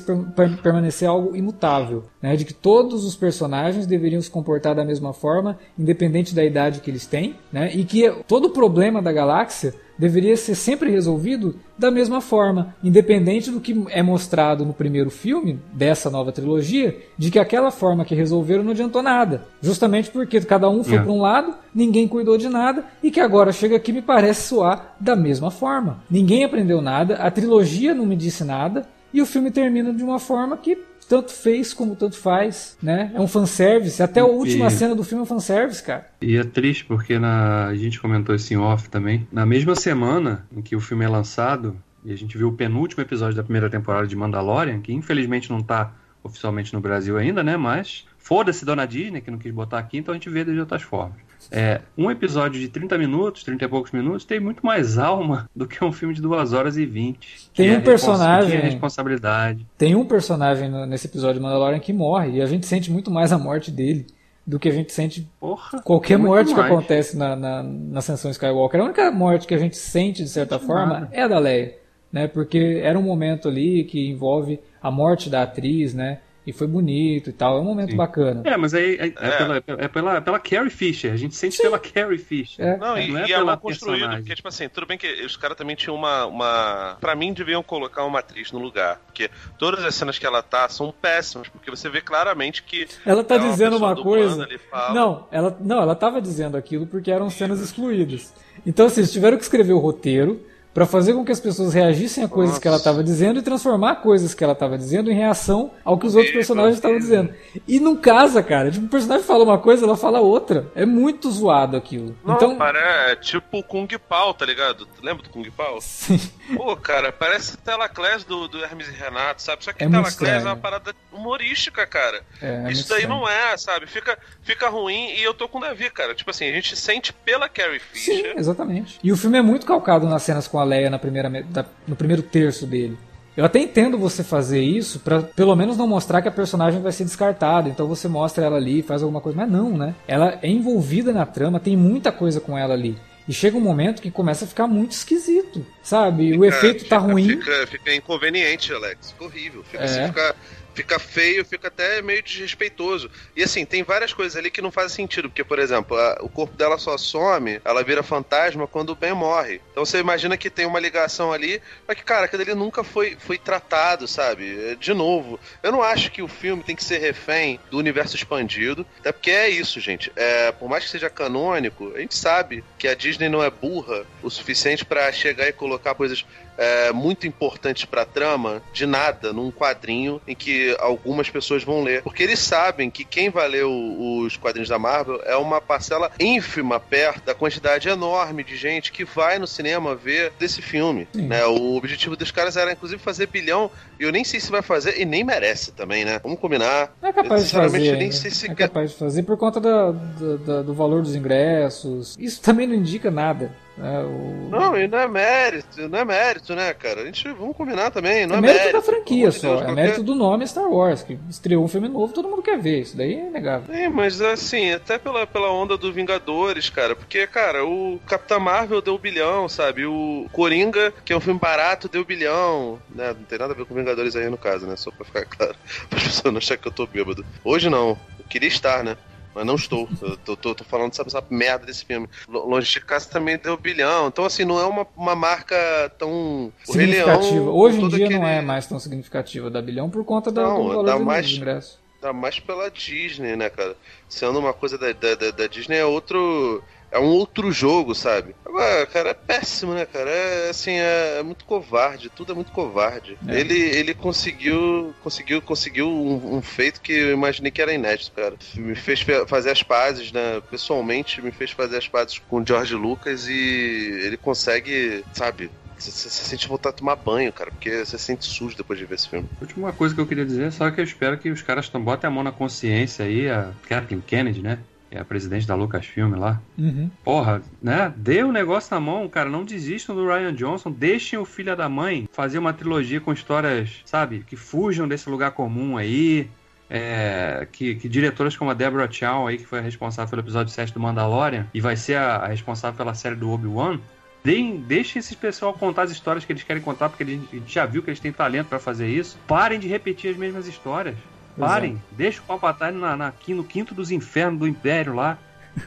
permanecer algo imutável, né? De que todos os personagens deveriam se comportar da mesma forma, independente da idade que eles têm, né? E que todo o problema da galáxia deveria ser sempre resolvido da mesma forma, independente do que é mostrado no primeiro filme dessa nova trilogia, de que aquela forma que resolveram não adiantou nada. Justamente porque cada um foi é. para um lado, ninguém cuidou de nada e que agora chega aqui me parece soar da mesma forma. Ninguém aprendeu nada, a trilogia não me disse nada e o filme termina de uma forma que tanto fez como tanto faz, né? É um fanservice. Até a última e... cena do filme é um fanservice, cara. E é triste porque na... a gente comentou isso em off também. Na mesma semana em que o filme é lançado, e a gente viu o penúltimo episódio da primeira temporada de Mandalorian, que infelizmente não tá oficialmente no Brasil ainda, né? Mas foda-se Dona Disney, que não quis botar aqui, então a gente vê de outras formas. É, um episódio de 30 minutos, 30 e poucos minutos, tem muito mais alma do que um filme de 2 horas e 20. Tem um é personagem. É responsabilidade. Tem um personagem nesse episódio de Mandalorian que morre, e a gente sente muito mais a morte dele do que a gente sente Porra, qualquer muito morte que mais. acontece na, na, na Ascensão Skywalker. A única morte que a gente sente, de certa forma, é a da Leia. Né? Porque era um momento ali que envolve a morte da atriz, né? E foi bonito e tal. É um momento Sim. bacana. É, mas aí é, é É. Pela, é pela, pela Carrie Fisher. A gente sente pela Carrie Fisher. É. Não, e, Não é e é construído, personagem. porque, tipo assim, tudo bem que os caras também tinham uma, uma. Pra mim, deviam colocar uma atriz no lugar. Porque todas as cenas que ela tá são péssimas, porque você vê claramente que. Ela tá é uma dizendo uma coisa. Não, ela não, ela tava dizendo aquilo porque eram cenas excluídas. Então, assim, eles tiveram que escrever o roteiro pra fazer com que as pessoas reagissem a coisas Nossa. que ela tava dizendo e transformar coisas que ela tava dizendo em reação ao que os outros personagens estavam dizendo. E não casa, cara. Tipo, o personagem fala uma coisa, ela fala outra. É muito zoado aquilo. Não, então, parece é tipo o Kung Pao, tá ligado? Lembra do Kung Pao? sim, Pô, cara, parece Telaclass do, do Hermes e Renato, sabe? Só que É muito Telaclass é uma parada humorística, cara. é, é Isso daí estranho. não é, sabe? Fica, fica ruim e eu tô com o Davi, cara. Tipo assim, a gente sente pela Carrie Sim, Fisher. exatamente. E o filme é muito calcado nas cenas com a Leia na primeira, me- da- no primeiro terço dele. Eu até entendo você fazer isso pra pelo menos não mostrar que a personagem vai ser descartada. Então você mostra ela ali, faz alguma coisa. Mas não, né? Ela é envolvida na trama, tem muita coisa com ela ali. E chega um momento que começa a ficar muito esquisito, sabe? o Fica- efeito tá fica- ruim. Fica, fica inconveniente, Alex. Fica horrível. Fica, É. assim, fica, fica feio, fica até meio desrespeitoso. E assim, tem várias coisas ali que não fazem sentido. Porque, por exemplo, a- o corpo dela só some, ela vira fantasma quando o Ben morre. Então você imagina que tem uma ligação ali, mas que, cara, aquilo ali nunca foi, foi tratado, sabe? É, De novo, eu não acho que o filme tem que ser refém do universo expandido. Até porque é isso, gente. É, por mais que seja canônico, a gente sabe que a Disney não é burra o suficiente pra chegar e colocar coisas é, muito importantes pra trama de nada num quadrinho em que algumas pessoas vão ler. Porque eles sabem que quem vai ler o- os quadrinhos da Marvel é uma parcela ínfima perto da quantidade enorme de gente que vai no cinema ver desse filme. Né? O objetivo dos caras era inclusive fazer bilhão e eu nem sei se vai fazer e nem merece também, né? Vamos combinar. Não é capaz Eu, de fazer. nem ainda. sei se É capaz de fazer por conta da, da- da- do valor dos ingressos. Isso também não indica nada. Né? O- Não, e não é mérito, não é mérito, né, cara? A gente vamos combinar também, não é é, mérito, da pelo franquia só. Deus, é qualquer- mérito do nome Star Wars, que estreou um filme novo, todo mundo quer ver. Isso daí é inegável. Sim, mas assim, até pela, pela onda do Vingadores, cara, porque, cara, o Capitão Marvel deu bilhão, sabe? O Coringa, que é um filme barato, deu bilhão, né? Não tem nada a ver com Vingadores aí no caso, né? Só pra ficar claro, para as pessoas não acharem que eu tô bêbado. Hoje não, eu queria estar, né? Mas não estou. Eu tô, tô- tô falando dessa, essa merda desse filme. Lo- Longe de casa também deu bilhão. Então, assim, não é uma, uma marca tão. Leão, Significativa. Hoje em dia não aquele- é mais tão significativa da bilhão por conta da, Não, do valor dá dos mais- ingressos. Ainda mais pela Disney, né, cara? Sendo uma coisa da, da, da- da Disney é outro. É um outro jogo, sabe? Agora, cara, é péssimo, né, cara? É assim, é, é muito covarde, tudo é muito covarde. É. Ele, ele conseguiu. Conseguiu, conseguiu um, um feito que eu imaginei que era inédito, cara. Me fez fe- fazer as pazes, né? Pessoalmente, me fez fazer as pazes com o George Lucas e ele consegue, sabe? Você você sente voltar a tomar banho, cara, porque você se sente sujo depois de ver esse filme. A última coisa que eu queria dizer é só que eu espero que os caras botem a mão na consciência aí, a Kathleen Kennedy, né? É a presidente da Lucasfilm lá. Uhum. Porra, né? Dê o negócio na mão, cara. Não desistam do Ryan Johnson. Deixem o filho da mãe fazer uma trilogia com histórias, sabe? Que fujam desse lugar comum aí. É, que, que diretoras como a Deborah Chow aí, que foi a responsável pelo episódio 7 do Mandalorian e vai ser a, a responsável pela série do Obi-Wan, deem- deixem esse pessoal contar as histórias que eles querem contar, porque a gente já viu que eles têm talento pra fazer isso. Parem de repetir as mesmas histórias. Pois é. Parem. Deixa o Palpatine na, na, aqui no quinto dos infernos do Império lá.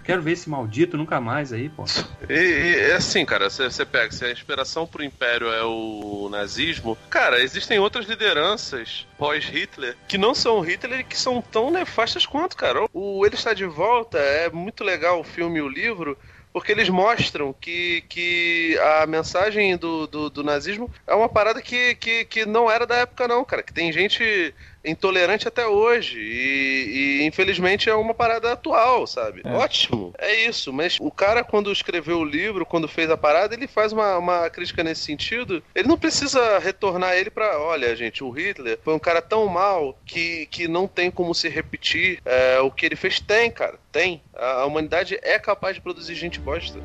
Quero ver esse maldito nunca mais aí, pô. E, e é assim, cara, você pega, se a inspiração pro Império é o nazismo, cara, existem outras lideranças pós-Hitler que não são Hitler e que são tão nefastas quanto, cara. O Ele Está de Volta é muito legal o filme e o livro. Porque eles mostram que, que a mensagem do, do, do nazismo é uma parada que, que, que não era da época, não, cara. Que tem gente intolerante até hoje. E, e, infelizmente é uma parada atual, sabe? É. Ótimo. É isso. Mas o cara, quando escreveu o livro, quando fez a parada, ele faz uma, uma crítica nesse sentido. Ele não precisa retornar ele pra. Olha, gente, o Hitler foi um cara tão mal que, que não tem como se repetir. É, o que ele fez tem, cara. Tem. A, a humanidade é capaz de produzir gente bosta.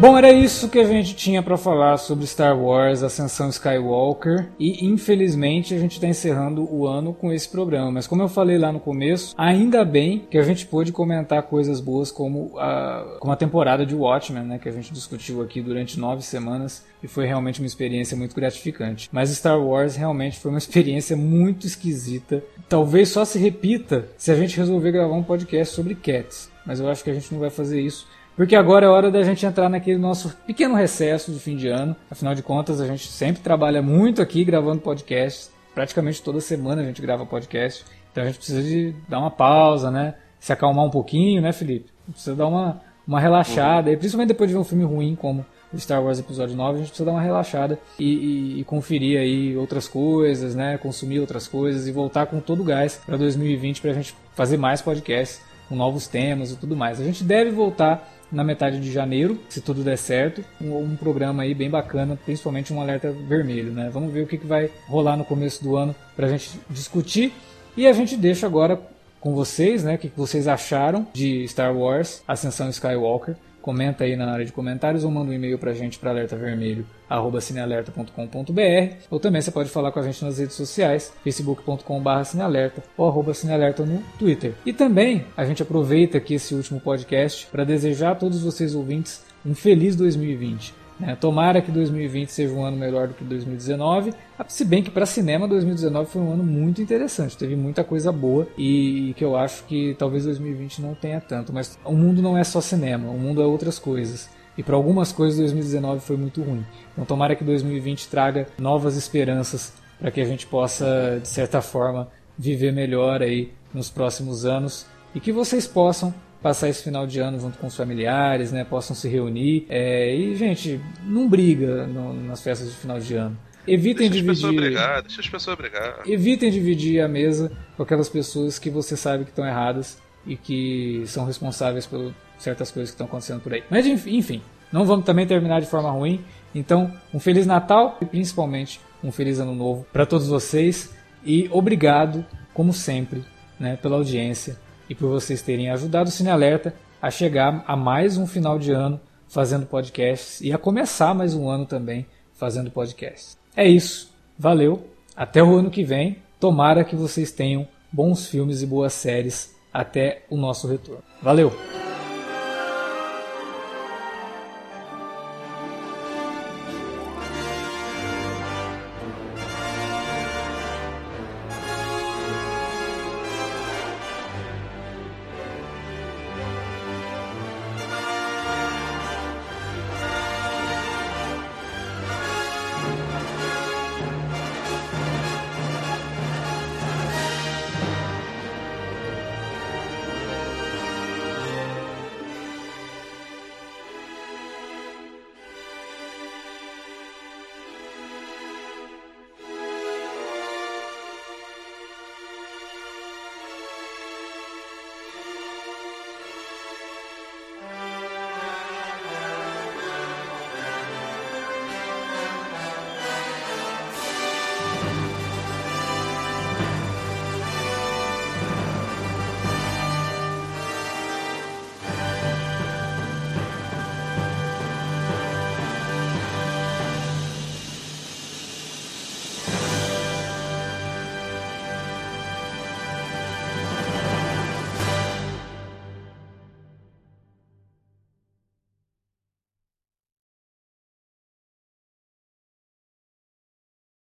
Bom, era isso que a gente tinha para falar sobre Star Wars Ascensão Skywalker e infelizmente a gente está encerrando o ano com esse programa. Mas como eu falei lá no começo, ainda bem que a gente pôde comentar coisas boas como a, como a temporada de Watchmen, né, que a gente discutiu aqui durante nove semanas e foi realmente uma experiência muito gratificante. Mas Star Wars realmente foi uma experiência muito esquisita. Talvez só se repita se a gente resolver gravar um podcast sobre Cats. Mas eu acho que a gente não vai fazer isso porque agora é hora da gente entrar naquele nosso pequeno recesso de fim de ano. Afinal de contas, a gente sempre trabalha muito aqui gravando podcasts. Praticamente toda semana a gente grava podcast. Então a gente precisa de dar uma pausa, né? Se acalmar um pouquinho, né, Felipe? Precisa dar uma, uma relaxada. Uhum. E principalmente depois de ver um filme ruim como o Star Wars Episódio 9, a gente precisa dar uma relaxada e, e, e, conferir aí outras coisas, né? Consumir outras coisas e voltar com todo o gás para 2020 para a gente fazer mais podcasts com novos temas e tudo mais. A gente deve voltar na metade de janeiro, se tudo der certo, um, um, programa aí bem bacana, principalmente um alerta vermelho, né? Vamos ver o que, que vai rolar no começo do ano para a gente discutir e a gente deixa agora com vocês, né? O que, que vocês acharam de Star Wars Ascensão Skywalker? Comenta aí na área de comentários ou manda um e-mail pra gente para alertavermelho@cinealerta.com.br ou também você pode falar com a gente nas redes sociais, facebook.com.br cinealerta ou arroba cinealerta no Twitter. E também a gente aproveita aqui esse último podcast para desejar a todos vocês ouvintes um feliz 2020. Né? Tomara que 2020 seja um ano melhor do que 2019, se bem que para cinema 2019 foi um ano muito interessante, teve muita coisa boa e, que eu acho que talvez 2020 não tenha tanto, mas o mundo não é só cinema, o mundo é outras coisas. E para algumas coisas 2019 foi muito ruim. Então tomara que 2020 traga novas esperanças para que a gente possa, de certa forma, viver melhor aí nos próximos anos e que vocês possam passar esse final de ano junto com os familiares, né? Possam se reunir. É, e, gente, não briga no, nas festas de final de ano. Evitem deixa dividir. As brigar, deixa as pessoas brigar. Evitem dividir a mesa com aquelas pessoas que você sabe que estão erradas e que são responsáveis por certas coisas que estão acontecendo por aí. Mas enfim, não vamos também terminar de forma ruim. Então, um feliz Natal e principalmente um feliz ano novo para todos vocês e obrigado, como sempre, né, pela audiência e por vocês terem ajudado o Cine Alerta a chegar a mais um final de ano fazendo podcasts e a começar mais um ano também fazendo podcasts. É isso. Valeu. Até o ano que vem. Tomara que vocês tenham bons filmes e boas séries até o nosso retorno. Valeu!